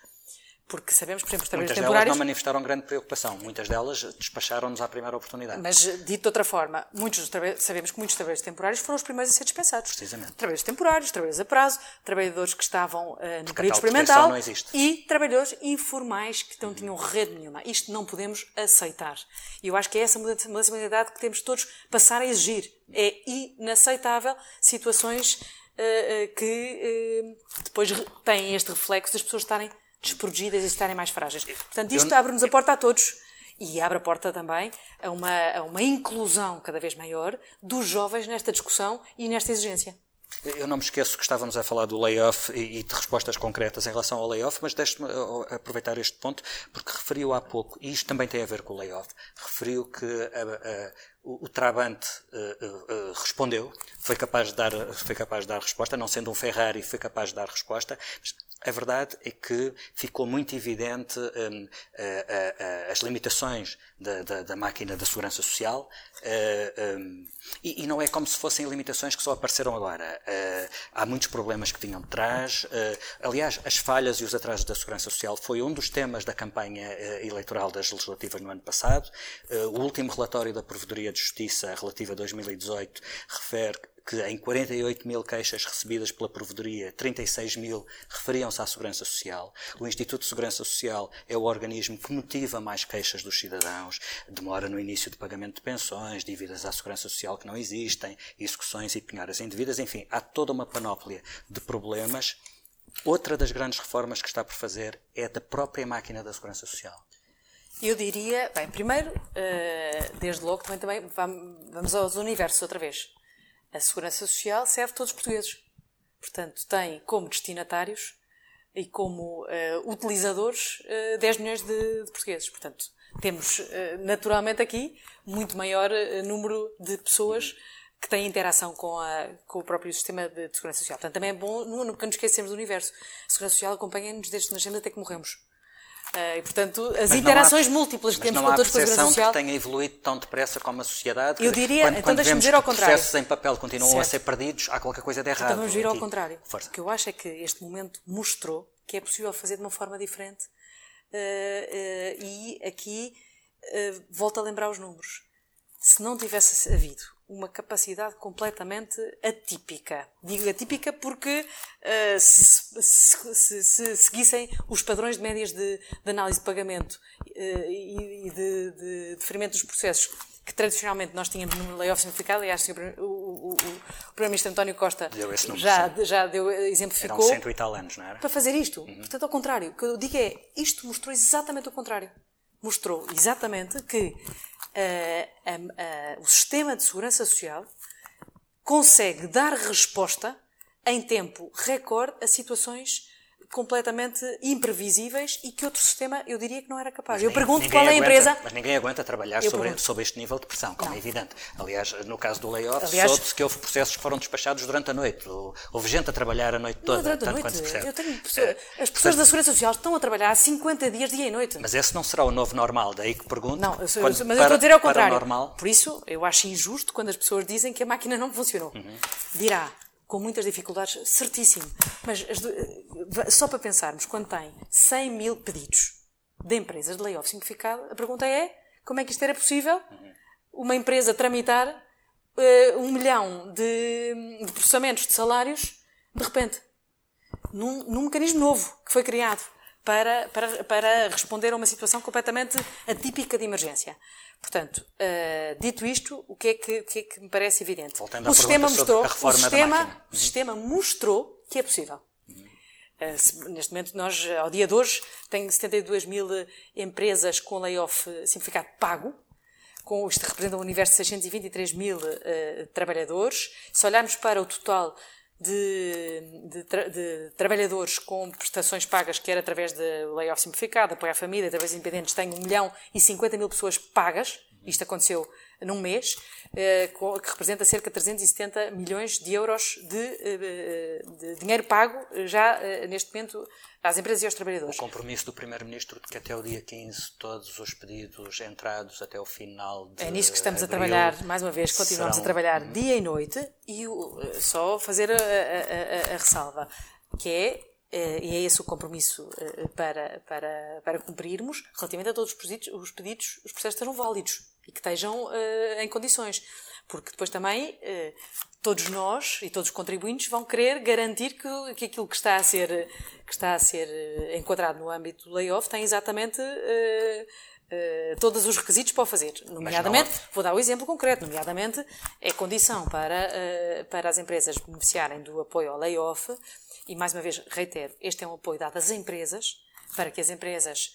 Porque sabemos, por exemplo, os trabalhadores Muitas temporários. Muitas delas não manifestaram grande preocupação. Muitas delas despacharam-nos à primeira oportunidade. Mas, dito de outra forma, muitos sabemos que muitos trabalhadores temporários foram os primeiros a ser dispensados. Precisamente. Trabalhadores temporários, trabalhadores a prazo, trabalhadores que estavam uh, no Porque período experimental e trabalhadores informais que não tinham rede nenhuma. Isto não podemos aceitar. E eu acho que é essa mudança de mentalidade que temos todos passar a exigir. É inaceitável situações uh, uh, que depois têm este reflexo das pessoas estarem desprotegidas e estarem mais frágeis. Portanto, isto abre-nos a porta a todos e abre a porta também a uma, a uma inclusão cada vez maior dos jovens nesta discussão e nesta exigência. Eu não me esqueço que estávamos a falar do layoff e de respostas concretas em relação ao layoff, mas deixe-me aproveitar este ponto, porque referiu há pouco, e isto também tem a ver com o layoff, referiu que a, a, o, o Trabante uh, uh, respondeu, foi capaz, de dar, foi capaz de dar resposta, não sendo um Ferrari, foi capaz de dar resposta, mas a verdade é que ficou muito evidente um, as limitações da, da, da, máquina da segurança social uh, um, e, e, não é como se fossem limitações que só apareceram agora. Uh, há muitos problemas que vinham de trás. Uh, aliás, as falhas e os atrasos da segurança social foi um dos temas da campanha eleitoral das legislativas no ano passado. o último relatório da Provedoria de Justiça relativa a 2018 refere que em 48 mil queixas recebidas pela Provedoria, 36 mil referiam-se à Segurança Social. O Instituto de Segurança Social é o organismo que motiva mais queixas dos cidadãos, demora no início de pagamento de pensões, dívidas à Segurança Social que não existem, execuções e penhoras indevidas, enfim, há toda uma panóplia de problemas. Outra das grandes reformas que está por fazer é da própria máquina da Segurança Social. Eu diria, bem, primeiro, eh, desde logo, também, também vamos aos universos outra vez a Segurança Social serve todos os portugueses. Portanto, tem como destinatários e como uh, utilizadores uh, eh, 10 milhões de, de, portugueses. Portanto, temos uh, naturalmente aqui muito maior número de pessoas que têm interação com, a, com o próprio sistema de, de segurança social. Portanto, também é bom nunca nos esquecermos do universo. A segurança social acompanha-nos desde que nascemos até que morremos. Uh, e, portanto, as mas interações há, múltiplas que temos com todos os a Segurança Social... que tenha evoluído tão depressa como a sociedade. Eu diria, quando, então deixa-me dizer ao contrário. processos em papel continuam certo. a ser perdidos, há qualquer coisa de errado. Então vamos vir ao contrário. Força. O que eu acho é que este momento mostrou que é possível fazer de uma forma diferente. Uh, uh, e aqui volto a lembrar os números. Se não tivesse havido uma capacidade completamente atípica. Digo atípica porque uh, se, se, se, se, seguissem os padrões de médias de, de análise de pagamento uh, e, de, de deferimento dos processos que tradicionalmente nós tínhamos no layoff simplificado, aliás, o, o, o, o Primeiro-Ministro António Costa deu esse já, já deu, exemplificou. Eram cento e tal anos, não era? Para fazer isto. Uhum. Portanto, ao contrário. O que eu digo é, isto mostrou exatamente o contrário. Mostrou exatamente que uh, o sistema de segurança social consegue dar resposta em tempo recorde a situações completamente imprevisíveis e que outro sistema, eu diria que não era capaz. Mas eu pergunto qual é a empresa. Mas ninguém aguenta trabalhar sobre, sobre, este nível de pressão, como não. é evidente. Aliás, no caso do layoff, Aliás, soube-se que houve processos que foram despachados durante a noite. Houve gente a trabalhar a noite toda. Não, durante a noite. Eu tenho é, as pessoas da Segurança Social estão a trabalhar há 50 dias, dia e noite. Mas esse não será o novo normal, daí que pergunto. Não, eu sou, quando, mas eu estou a dizer ao contrário. Normal... Por isso, eu acho injusto quando as pessoas dizem que a máquina não funcionou. Uhum. Dirá, com muitas dificuldades, certíssimo. Mas só para pensarmos, quando tem 100 mil pedidos de empresas de layoff simplificado, a pergunta é como é que isto era possível uma empresa tramitar uh, um milhão de, de, processamentos de salários de repente, num, num mecanismo novo que foi criado para, para, para responder a uma situação completamente atípica de emergência. Portanto, uh, dito isto, o que, é que, o que, é que, me parece evidente? Voltando o sistema mostrou, o sistema, o sistema mostrou que é possível. Uh, se, neste momento, nós, ao dia de hoje, tem 72 mil empresas com layoff simplificado pago. Com, isto representa um universo de 623 mil uh, trabalhadores. Se olharmos para o total de, de, tra de, trabalhadores com prestações pagas, quer através de layoff simplificado, apoio à família, através de independentes, tem 1 milhão e 50 mil pessoas pagas. Isto aconteceu num mês, eh, que representa cerca de 370 milhões de euros de, eh, de dinheiro pago já eh, neste momento às empresas e aos trabalhadores. O compromisso do Primeiro-Ministro de que até o dia 15 todos os pedidos entrados até o final de É nisso que estamos a trabalhar, mais uma vez, continuamos serão... a trabalhar dia e noite e só fazer a, a, a, a ressalva, que é e é esse o compromisso para, para, para cumprirmos, relativamente a todos os pedidos, os, pedidos, os processos estejam válidos e que estejam uh, em condições. Porque depois também uh, todos nós e todos os contribuintes vão querer garantir que, que aquilo que está a ser, que está a ser uh, enquadrado no âmbito do layoff tem exatamente todos os requisitos para o fazer. Nomeadamente, vou dar o um exemplo concreto, nomeadamente, é condição para, para as empresas beneficiarem do apoio ao layoff, e mais uma vez reitero, este é um apoio dado às empresas, para que as empresas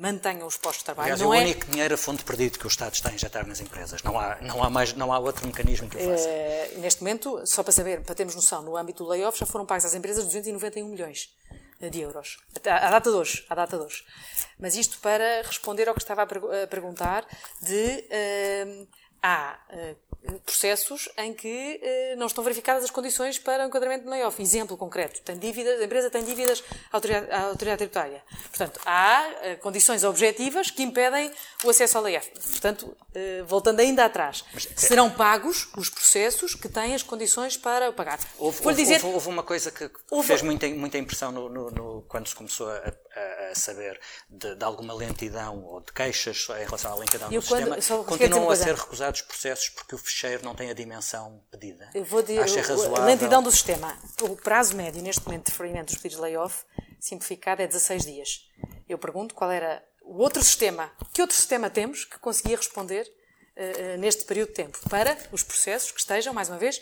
mantenham os postos de trabalho. Aliás, não é o é único dinheiro a fundo perdido que o Estado está a injetar nas empresas. Não há, não há, mais, não há outro mecanismo que o faça. Eh, neste momento, só para saber, para termos noção, no âmbito do layoff já foram pagos às empresas 291 milhões de euros. À data de hoje. À data de hoje. Mas isto para responder ao que estava a, perguntar de uh, há uh, processos em que uh, não estão verificadas as condições para o enquadramento de layoff. Exemplo concreto, tem dívidas, a empresa tem dívidas à autoridade, à autoridade tributária. Portanto, há uh, condições objetivas que impedem o acesso ao layoff. Portanto, voltando ainda atrás, Mas, serão pagos os processos que têm as condições para pagar. Houve, houve, dizer, houve, houve uma coisa que fez muita, muita impressão no, no, no, quando se começou a, a, a saber de, de, alguma lentidão ou de queixas em relação à lentidão do quando, sistema. Continuam a ser recusados os processos porque o fecheiro não tem a dimensão pedida? Eu vou dizer, Acha razoável? a lentidão do sistema. O prazo médio neste momento de deferimento dos pedidos de layoff, simplificado, é 16 dias. Eu pergunto qual era o outro sistema, que outro sistema temos que conseguia responder uh, neste período de tempo para os processos que estejam, mais uma vez,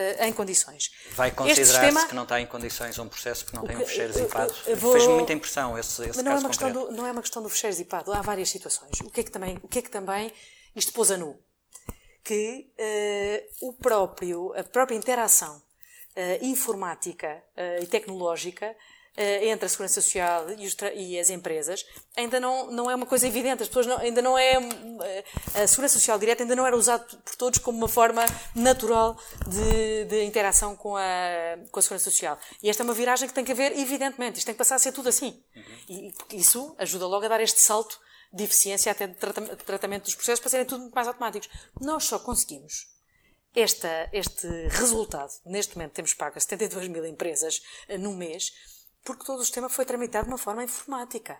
Uh, em condições. Vai considerar-se que não está em condições um processo que não tem um fecheiro zipado? Vou... Fez muita impressão esse, esse Mas não é, uma questão do, não é uma questão do fecheiro zipado. Há várias situações. O que é que também, o que é que também isto pôs a nu? que uh, o próprio, a própria interação informática e tecnológica entre a Segurança Social e, e, as empresas ainda não, não é uma coisa evidente. As pessoas não, ainda não é. A Segurança Social direta ainda não era usada por todos como uma forma natural de, de interação com a, com a Segurança Social. E esta é uma viragem que tem que haver, evidentemente. Isto tem que passar a ser tudo assim. Uhum. E isso ajuda logo a dar este salto de eficiência até de tratamento dos processos para serem tudo muito mais automáticos. Nós só conseguimos esta, este resultado. Neste momento temos pago a 72 mil empresas uh, no mês, porque todo o sistema foi tramitado de uma forma informática.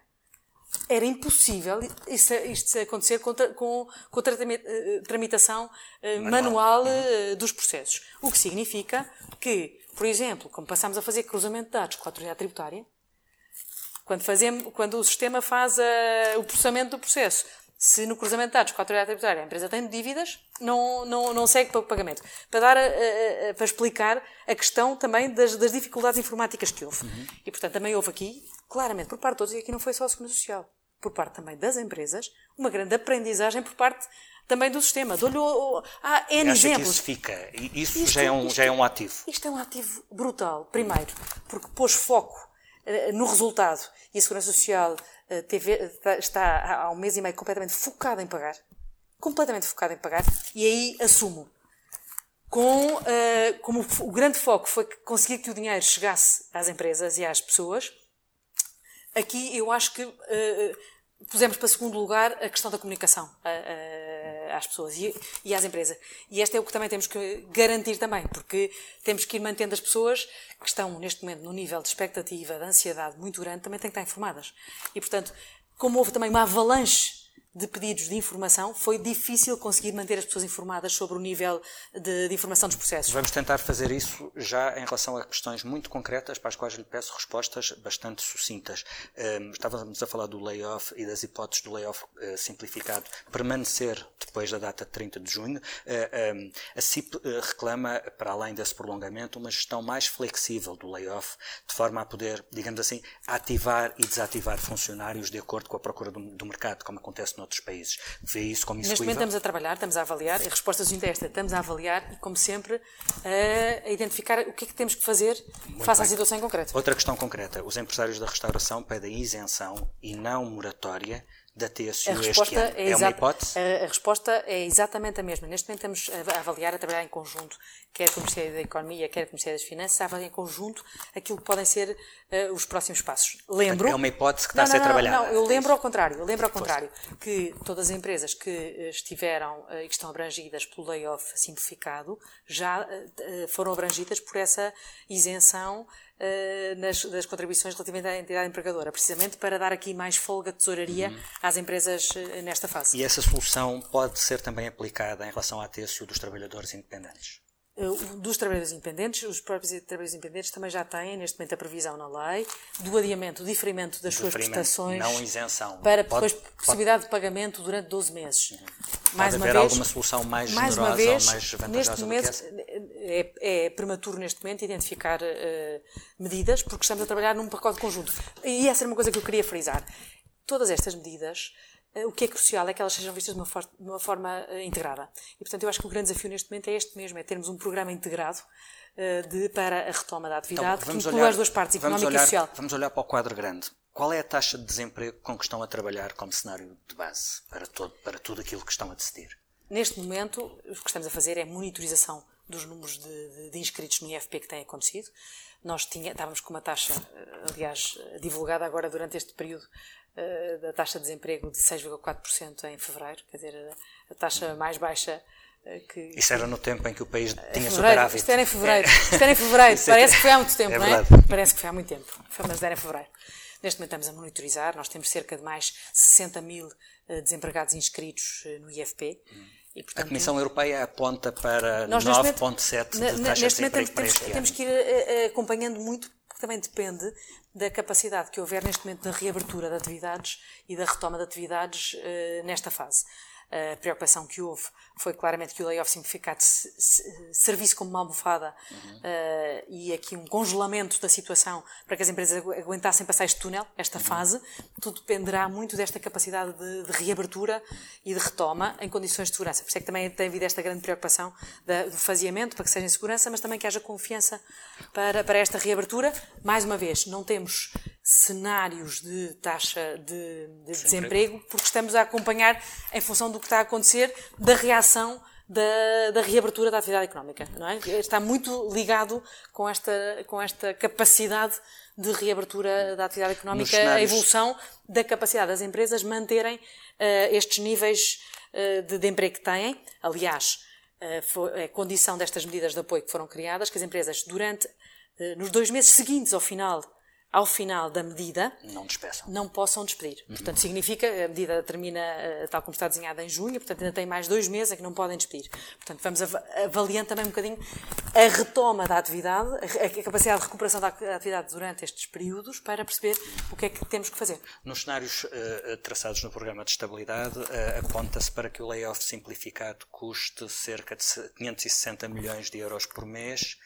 Era impossível isto, isto acontecer com, com, com a uh, tramitação uh, manual, manual dos processos. O que significa que, por exemplo, como passamos a fazer cruzamento de dados com a autoridade tributária, quando, fazemos, quando o sistema faz a, o processamento do processo, se no cruzamento de dados com a autoridade tributária a empresa tem dívidas, não, não, não segue para o pagamento. Para, dar a, a, a, para explicar a questão também das, das dificuldades informáticas que houve. Uhum. E, portanto, também houve aqui, claramente, por parte de todos, e aqui não foi só a Segurança Social, por parte também das empresas, uma grande aprendizagem por parte também do sistema. Dou-lhe há N exemplos. Que isso fica. Isso isto, já, é um, isto, já é um ativo. Isto é um ativo brutal. Primeiro, porque pôs foco eh, no resultado. E a Segurança Social teve, está há um mês e meio completamente focada em pagar. Completamente focada em pagar. E aí assumo. Com, uh, como o grande foco foi conseguir que o dinheiro chegasse às empresas e às pessoas, aqui eu acho que uh, pusemos para segundo lugar a questão da comunicação às pessoas e, e às empresas. E este é o que também temos que garantir também, porque temos que ir mantendo as pessoas que estão neste momento num nível de expectativa, de ansiedade muito grande, também têm que estar informadas. E, portanto, como houve também uma avalanche de pedidos de informação, foi difícil conseguir manter as pessoas informadas sobre o nível de, de, informação dos processos. Vamos tentar fazer isso já em relação a questões muito concretas para as quais lhe peço respostas bastante sucintas. Um, estávamos a falar do layoff e das hipóteses do layoff uh, simplificado permanecer depois da data de 30 de junho. Uh, um, a CIP uh, reclama, para além desse prolongamento, uma gestão mais flexível do layoff, de forma a poder, digamos assim, ativar e desativar funcionários de acordo com a procura do, do mercado, como acontece noutros países. Vê isso como Neste momento estamos a trabalhar, estamos a avaliar, a resposta do é esta, estamos a avaliar e, como sempre, a identificar o que é que temos que fazer Muito face bem. à situação em concreto. Outra questão concreta. Os empresários da restauração pedem isenção e não moratória da TSU a resposta este ano. É, é uma hipótese? A, a, resposta é exatamente a mesma. Neste momento estamos a avaliar, a trabalhar em conjunto, quer com o Ministério da Economia, quer com o Ministério das Finanças, a avaliar em conjunto aquilo que podem ser uh, os próximos passos. Lembro... É uma hipótese que está não, a ser não, trabalhada. Não, eu lembro ao contrário. Eu lembro ao contrário que todas as empresas que eh, estiveram uh, e que estão abrangidas pelo layoff simplificado já uh, foram abrangidas por essa isenção uh, nas, das contribuições relativamente à entidade empregadora, precisamente para dar aqui mais folga de tesouraria uhum. às empresas uh, nesta fase. E essa solução pode ser também aplicada em relação à TSU dos trabalhadores independentes? dos trabalhadores independentes, os próprios trabalhadores independentes também já têm, neste momento, a previsão na lei do adiamento, do diferimento das suas prestações. Não isenção. Para pode, depois pode, possibilidade de pagamento durante 12 meses. Uhum. Mais pode haver vez, alguma solução mais, mais generosa vez, ou mais vantajosa neste momento, é, é, prematuro neste momento identificar uh, medidas, porque estamos a trabalhar num pacote conjunto. E essa era uma coisa que eu queria frisar todas estas medidas, uh, o que é crucial é que elas sejam vistas de uma, for de uma forma uh, integrada. E, portanto, eu acho que o grande desafio neste momento é este mesmo, é termos um programa integrado de, para a retoma da atividade, então, que inclua as duas partes, económica olhar, e social. Vamos olhar para o quadro grande. Qual é a taxa de desemprego com que estão a trabalhar como cenário de base para, todo, para tudo aquilo que estão a decidir? Neste momento, o que estamos a fazer é monitorização dos números de, de, de inscritos no IFP que têm acontecido. Nós tinha, estávamos com uma taxa, eh, aliás, divulgada agora durante este período, uh, da taxa de desemprego de 6,4% em fevereiro, quer dizer, a, taxa mais baixa uh, que. Isso era no tempo em que o país tinha superávit. Isto era em fevereiro. É. Isto era em fevereiro. Parece que foi há muito tempo, é não é? Parece que foi há muito tempo. Mas era em fevereiro. Neste momento estamos a monitorizar, nós temos cerca de mais 60 mil desempregados inscritos no IFP. Hum e, portanto, a Comissão Europeia aponta para 9,7% de taxa neste de momento temos, temos que ir uh, acompanhando muito, porque também depende da capacidade que houver neste momento da reabertura de atividades e da retoma de atividades uh, nesta fase a preocupação que houve foi claramente que o layoff simplificado se, se, servisse como uma almofada uhum. uh, e aqui um congelamento da situação para que as empresas aguentassem passar este túnel, esta uhum. fase. Tudo dependerá muito desta capacidade de, de, reabertura e de retoma em condições de segurança. Por isso é que também tem havido esta grande preocupação da, do faseamento para que seja em segurança, mas também que haja confiança para, para esta reabertura. Mais uma vez, não temos cenários de taxa de, de desemprego, porque estamos a acompanhar, em função do que está a acontecer, da reação da, da, reabertura da atividade económica. Não é? Está muito ligado com esta, com esta capacidade de reabertura da atividade económica, cenários... a evolução da capacidade das empresas manterem uh, estes níveis uh, de, de, emprego que têm. Aliás, uh, foi, é condição destas medidas de apoio que foram criadas que as empresas, durante, nos dois meses seguintes ao final ao final da medida, não, não possam despedir. Uhum. Portanto, significa, a medida termina eh, tal como está desenhada em junho, portanto, ainda tem mais dois meses em que não podem despedir. Portanto, vamos avaliando também um bocadinho a retoma da atividade, a capacidade de recuperação da atividade durante estes períodos, para perceber o que é que temos que fazer. Nos cenários uh, traçados no programa de estabilidade, uh, aponta-se para que o layoff simplificado custe cerca de 560 milhões de euros por mês,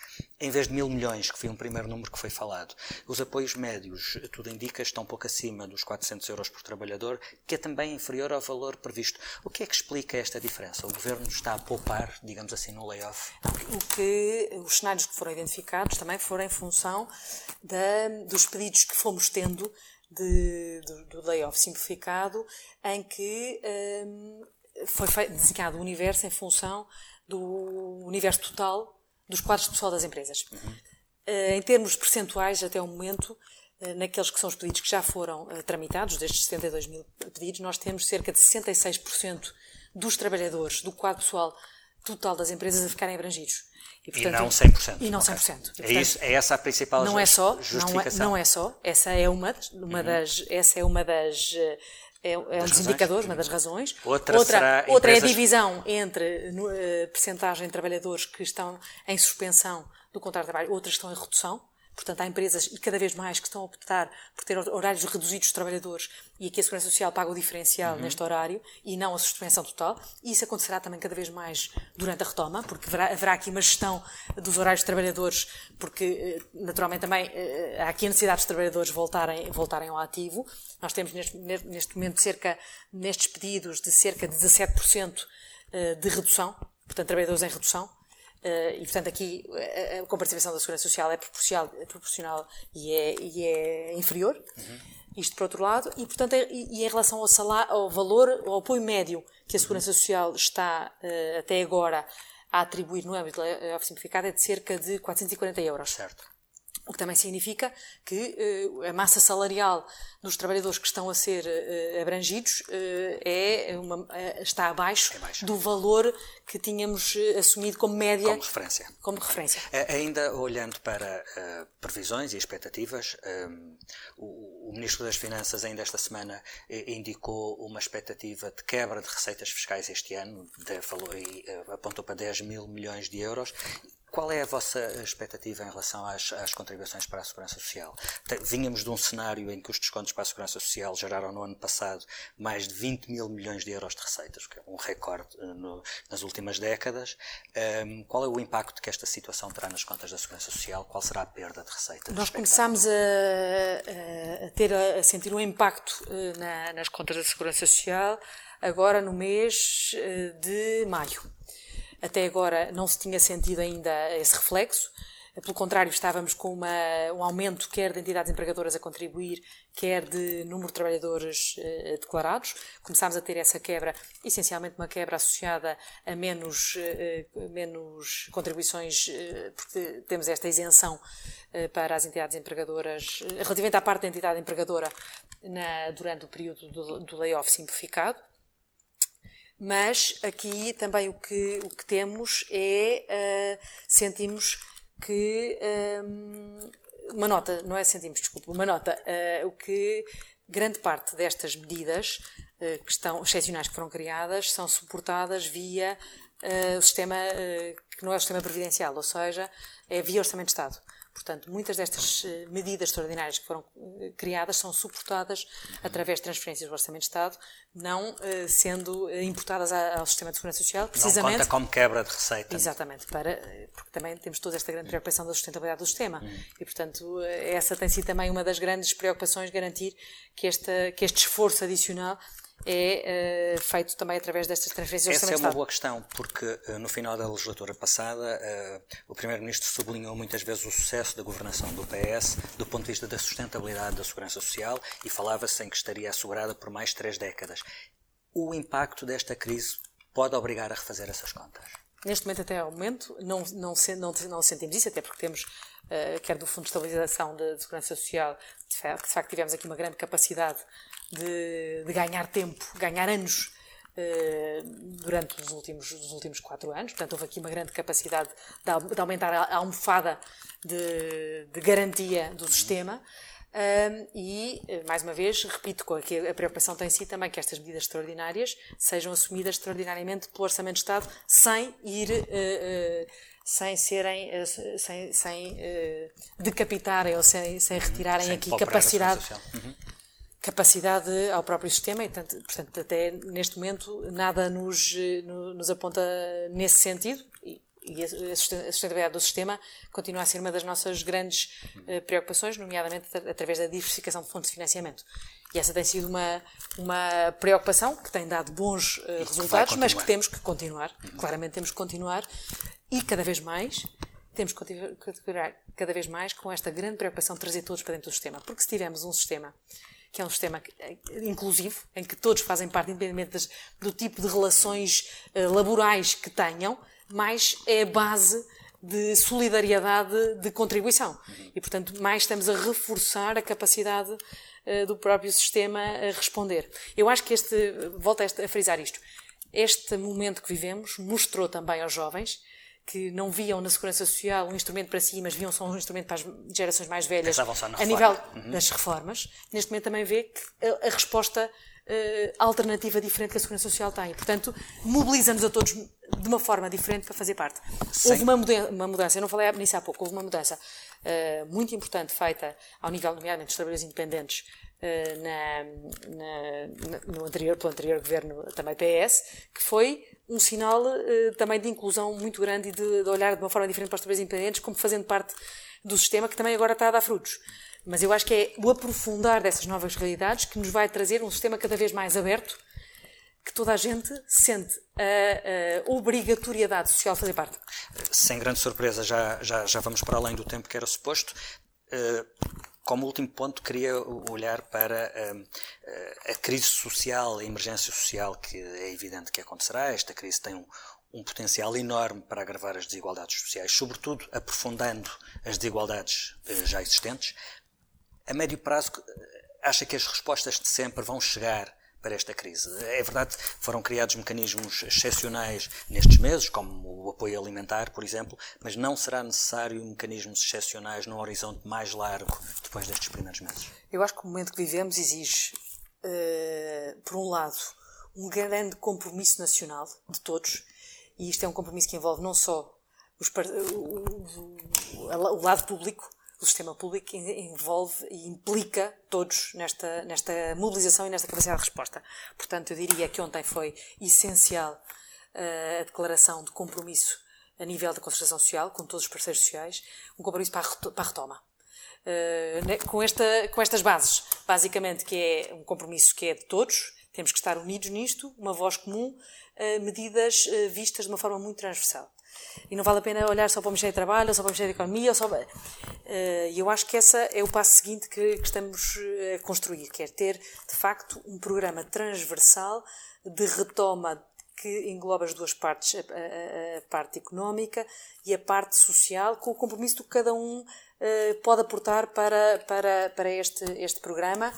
em vez de mil milhões, que foi um primeiro número que foi falado. Os apoios médios, tudo indica, estão pouco acima dos 400 euros por trabalhador, que é também inferior ao valor previsto. O que é que explica esta diferença? O Governo está a poupar, digamos assim, no layoff? O que os cenários que foram identificados também foram em função da, dos pedidos que fomos tendo de, do, do layoff simplificado, em que um, foi desenhado o universo em função do universo total dos quadros de pessoal das empresas. Uhum. Em termos percentuais, até o momento, eh, naqueles que são os pedidos que já foram eh, tramitados, destes 72 mil pedidos, nós temos cerca de 66% dos trabalhadores, do quadro pessoal total das empresas a ficarem abrangidos. E, portanto, e não 100%. E não 100%. Okay. E, portanto, é, isso, é essa a principal não é só, justificação. Não é, não é só, essa é uma, uma uhum. das, essa é uma das é, é um dos indicadores, uma das razões. Outra, outra, outra empresas... é a divisão entre uh, percentagem de trabalhadores que estão em suspensão do contrato de trabalho, outras estão em redução. Portanto, há empresas, e cada vez mais, que estão a optar por ter horários reduzidos dos trabalhadores e aqui a Segurança Social paga o diferencial uhum. neste horário e não a suspensão total. E isso acontecerá também cada vez mais durante a retoma, porque haverá, haverá aqui uma gestão dos horários dos trabalhadores, porque eh, naturalmente também eh, há aqui a necessidade dos trabalhadores voltarem, voltarem ao ativo. Nós temos neste, neste momento cerca, nestes pedidos, de cerca de 17% eh, de redução, portanto, trabalhadores em redução Uh, e, portanto, aqui a, a participação da Segurança Social é proporcional, é proporcional e, é, e é inferior. Uhum. Isto por outro lado. E, portanto, é, e, em relação ao, salário, ao valor, ao apoio médio que a Segurança uhum. Social está uh, até agora a atribuir no âmbito da simplificado é de cerca de 440 euros. Certo. O que também significa que uh, a massa salarial dos trabalhadores que estão a ser uh, abrangidos uh, é uma, está abaixo é do valor que tínhamos assumido como média. Como referência. Como referência. ainda olhando para previsões e expectativas, um, o, o, Ministro das Finanças ainda esta semana indicou uma expectativa de quebra de receitas fiscais este ano, de, falou, e, apontou para 10 mil milhões de euros Qual é a vossa expectativa em relação às, às, contribuições para a Segurança Social? Vínhamos de um cenário em que os descontos para a Segurança Social geraram no ano passado mais de 20 mil milhões de euros de receitas, que é um recorde eh, no, nas últimas décadas. Um, qual é o impacto que esta situação terá nas contas da Segurança Social? Qual será a perda de receitas? Nós começámos a, a, ter, a sentir um impacto eh, na, nas contas da Segurança Social agora no mês eh, de maio. Até agora não se tinha sentido ainda esse reflexo. Pelo contrário, estávamos com uma, um aumento quer de entidades empregadoras a contribuir, quer de número de trabalhadores eh, declarados. Começámos a ter essa quebra, essencialmente uma quebra associada a menos, eh, menos contribuições, eh, porque temos esta isenção eh, para as entidades empregadoras, eh, relativamente à parte da entidade empregadora na, durante o período do, do layoff simplificado. Mas aqui também o que, o que temos é, uh, sentimos que, um, uma nota, não é sentimos, desculpa, uma nota, uh, o que grande parte destas medidas uh, que estão, excepcionais que foram criadas são suportadas via o sistema, que não é o sistema previdencial, ou seja, é via Orçamento de Estado. Portanto, muitas destas eh, medidas extraordinárias que foram eh, criadas são suportadas através de transferências do Orçamento de Estado, não eh, sendo importadas ao sistema de segurança social, precisamente. Não conta como quebra de receita. Exatamente, para, porque também temos toda esta grande preocupação da sustentabilidade do sistema. Hum. E, portanto, essa tem sido também uma das grandes preocupações, garantir que, esta, que este esforço adicional é uh, feito também através destas transferências Essa é uma boa questão, porque uh, no final da legislatura passada uh, o Primeiro-Ministro sublinhou muitas vezes o sucesso da governação do PS do ponto de vista da sustentabilidade da segurança social e falava-se em que estaria assegurada por mais três décadas. O impacto desta crise pode obrigar a refazer essas contas? Neste momento, até ao momento, não, não, não, não sentimos isso, até porque temos, quer do Fundo de Estabilização de, de Segurança Social, de facto tivemos aqui uma grande capacidade de, de ganhar tempo, ganhar anos uh, durante os últimos, os últimos quatro anos. Portanto, houve aqui uma grande capacidade de, de aumentar a, almofada de, de, garantia do sistema. Um, e, eh, mais uma vez, repito que a preocupação tem sido também que estas medidas extraordinárias sejam assumidas extraordinariamente pelo Orçamento de Estado sem ir, uh, uh, sem serem, uh, sem, sem decapitarem ou sem, sem retirarem sem aqui capacidade. Uhum capacidade ao próprio sistema e, tanto, portanto, até neste momento nada nos, nos aponta nesse sentido e, e a sustentabilidade do sistema continua a ser uma das nossas grandes uh, preocupações, nomeadamente através da diversificação de fontes de financiamento. E essa tem sido uma, uma preocupação que tem dado bons uh, resultados, que mas que temos que continuar. Uhum. Claramente temos que continuar e cada vez mais temos que continuar cada vez mais com esta grande preocupação de trazer todos para dentro do sistema. Porque se tivermos um sistema que é um sistema eh, inclusivo, em que todos fazem parte, independentemente do tipo de relações uh, laborais que tenham, mas é a base de solidariedade de contribuição. E, portanto, mais estamos a reforçar a capacidade uh, do próprio sistema a responder. Eu acho que este, volto a, este, a frisar isto, este momento que vivemos mostrou também aos jovens que não viam na segurança social um instrumento para si, mas viam só um instrumento para as gerações mais velhas a nível uhum. das reformas, neste momento também vê que a, a resposta uh, alternativa diferente que a segurança social tem. Portanto, mobiliza-nos a todos de uma forma diferente para fazer parte. Sim. Houve uma mudança, uma mudança, eu não falei nisso há pouco, houve uma mudança uh, muito importante feita ao nível, nomeadamente, dos trabalhadores independentes uh, na, na, no anterior, pelo anterior governo, também PS, que foi um sinal uh, também de inclusão muito grande e de, de, olhar de uma forma diferente para os trabalhadores independentes, como fazendo parte do sistema que também agora está a dar frutos. Mas eu acho que é o aprofundar dessas novas realidades que nos vai trazer um sistema cada vez mais aberto, que toda a gente sente a, a obrigatoriedade social de fazer parte. Sem grande surpresa, já, já, já vamos para além do tempo que era suposto. Uh como último ponto, queria olhar para hum, a crise social, a emergência social que é evidente que acontecerá. Esta crise tem um, um potencial enorme para agravar as desigualdades sociais, sobretudo aprofundando as desigualdades eh, já existentes. A médio prazo, eh, acha que as respostas de sempre vão chegar para esta crise. É verdade, foram criados mecanismos excepcionais nestes meses, como o apoio alimentar, por exemplo, mas não será necessário mecanismos excepcionais num horizonte mais largo depois destes primeiros meses? Eu acho que o momento que vivemos exige, uh, por um lado, um grande compromisso nacional de todos, e isto é um compromisso que envolve não só os, o, o, lado público, o sistema público envolve e implica todos nesta, nesta mobilização e nesta capacidade de resposta. Portanto, eu diria que ontem foi essencial uh, a declaração de compromisso a nível da concertação social, com todos os parceiros sociais, um compromisso para a, retoma. Uh, com, esta, com estas bases, basicamente, que é um compromisso que é de todos, temos que estar unidos nisto, uma voz comum, uh, medidas vistas de uma forma muito transversal. E não vale a pena olhar só para o Ministério do Trabalho, ou só para o Ministério da Economia, ou só para... E eu acho que esse é o passo seguinte que, que estamos a construir, que é ter, de facto, um programa transversal de retoma que engloba as duas partes, a, a, a, parte económica e a parte social, com o compromisso que cada um pode aportar para, para, para este, este programa.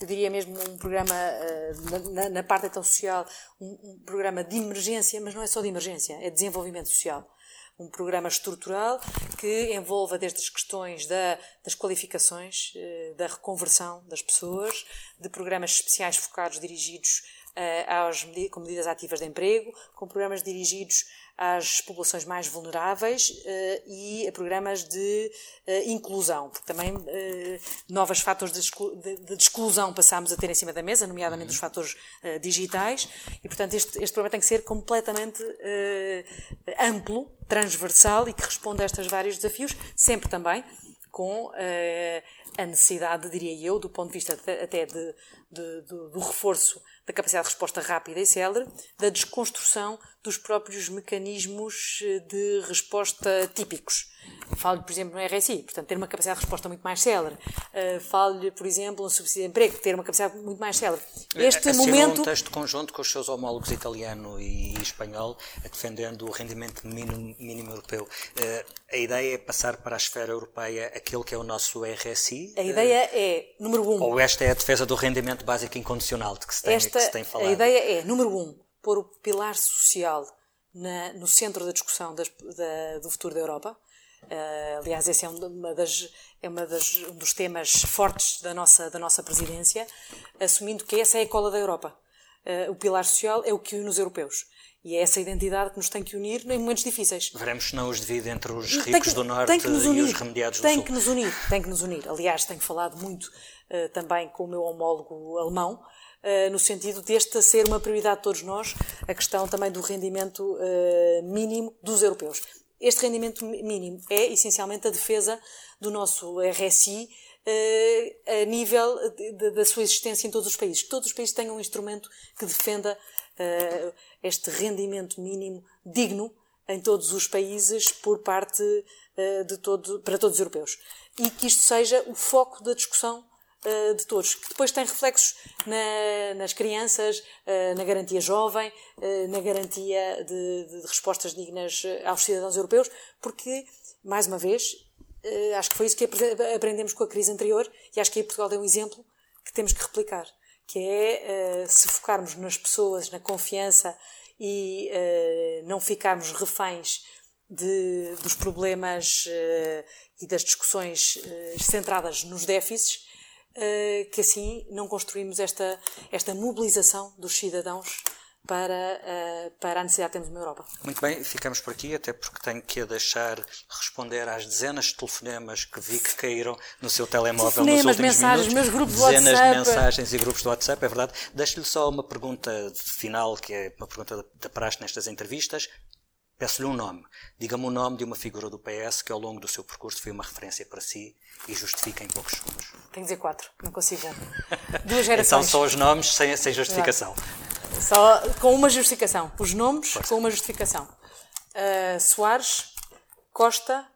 Eu diria mesmo um programa, uh, na, na, parte então social, um, um, programa de emergência, mas não é só de emergência, é de desenvolvimento social. Um programa estrutural que envolva desde as questões da, das qualificações, uh, da reconversão das pessoas, de programas especiais focados, dirigidos às, eh, com medidas ativas de emprego, com programas dirigidos às populações mais vulneráveis uh, e a programas de uh, inclusão, porque também uh, novos fatores de, exclu de, de, exclusão passámos a ter em cima da mesa, nomeadamente os fatores digitais, e portanto este, este programa tem que ser completamente amplo, transversal e que responda a estes vários desafios, sempre também com a necessidade, diria eu, do ponto de vista até de, de, do, do reforço da capacidade de resposta rápida e célere, da desconstrução dos próprios mecanismos eh, de resposta típicos. Falo-lhe, por exemplo, no RSI, portanto, ter uma capacidade de resposta muito mais célere. Uh, Falo-lhe, por exemplo, no subsídio de emprego, ter uma capacidade muito mais célere. Este assim, momento... um texto conjunto com os seus homólogos italiano e espanhol, defendendo o rendimento mínimo, mínimo europeu. Uh, a ideia é passar para a esfera europeia aquilo que é o nosso RSI? A ideia é, número um... Ou esta é a defesa do rendimento básico incondicional de que se tem, esta, que se tem falado? A ideia é, número um, pôr o pilar social na, no centro da discussão das, da, do futuro da Europa. Uh, aliás, esse é, uma das, é uma das, um dos temas fortes da nossa, da nossa presidência, assumindo que essa é a cola da Europa. Uh, o pilar social é o que une os europeus. E é essa identidade que nos tem que unir em momentos difíceis. Veremos se não os divide entre os ricos que, do Norte e os remediados do tem Sul. Tem que nos unir, tem que nos unir. Aliás, tenho falado muito uh, também com o meu homólogo alemão, no sentido desta ser uma prioridade de todos nós, a questão também do rendimento uh, mínimo dos europeus. Este rendimento mínimo é essencialmente a defesa do nosso RSI a nível da sua existência em todos os países. Que todos os países tenham um instrumento que defenda este rendimento mínimo digno em todos os países por parte de todo, para todos os europeus. E que isto seja o foco da discussão uh, de todos, que depois tem reflexos na, nas crianças, uh, na garantia jovem, na garantia de, de, respostas dignas aos cidadãos europeus, porque, mais uma vez, acho que foi isso que aprendemos com a crise anterior e acho que aí Portugal deu um exemplo que temos que replicar que é se focarmos nas pessoas, na confiança e não ficarmos reféns de, dos problemas e das discussões centradas nos déficits, que assim não construímos esta, esta mobilização dos cidadãos para, uh, para a necessidade que temos uma Europa. Muito bem, ficamos por aqui, até porque tenho que deixar responder às dezenas de telefonemas que vi que caíram no seu telemóvel nos últimos mensagens, minutos. Meus grupos dezenas de, WhatsApp. de mensagens e grupos do WhatsApp, é verdade. Deixo-lhe só uma pergunta final, que é uma pergunta da praxe nestas entrevistas. Peço-lhe um nome. Diga-me o nome de uma figura do PS que ao longo do seu percurso foi uma referência para si e justifica em poucos segundos. Tenho que dizer quatro, não consigo. Duas gerações. então só os nomes sem, sem justificação. Só com uma justificação. Os nomes com uma justificação. Uh, Soares, Costa,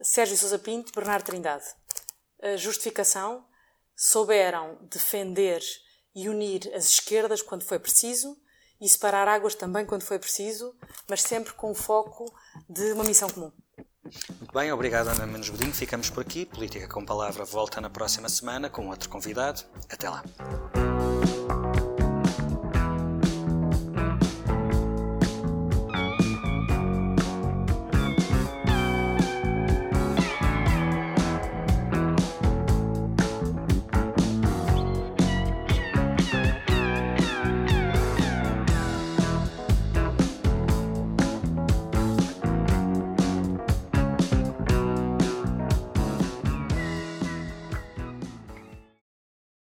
Sérgio Sousa Pinto, Bernardo Trindade. A justificação souberam defender e unir as esquerdas quando foi preciso e separar águas também quando foi preciso, mas sempre com o foco de uma missão comum. Muito bem, obrigado Ana Menos Godinho. Ficamos por aqui. Política com Palavra volta na próxima semana com outro convidado. Até lá.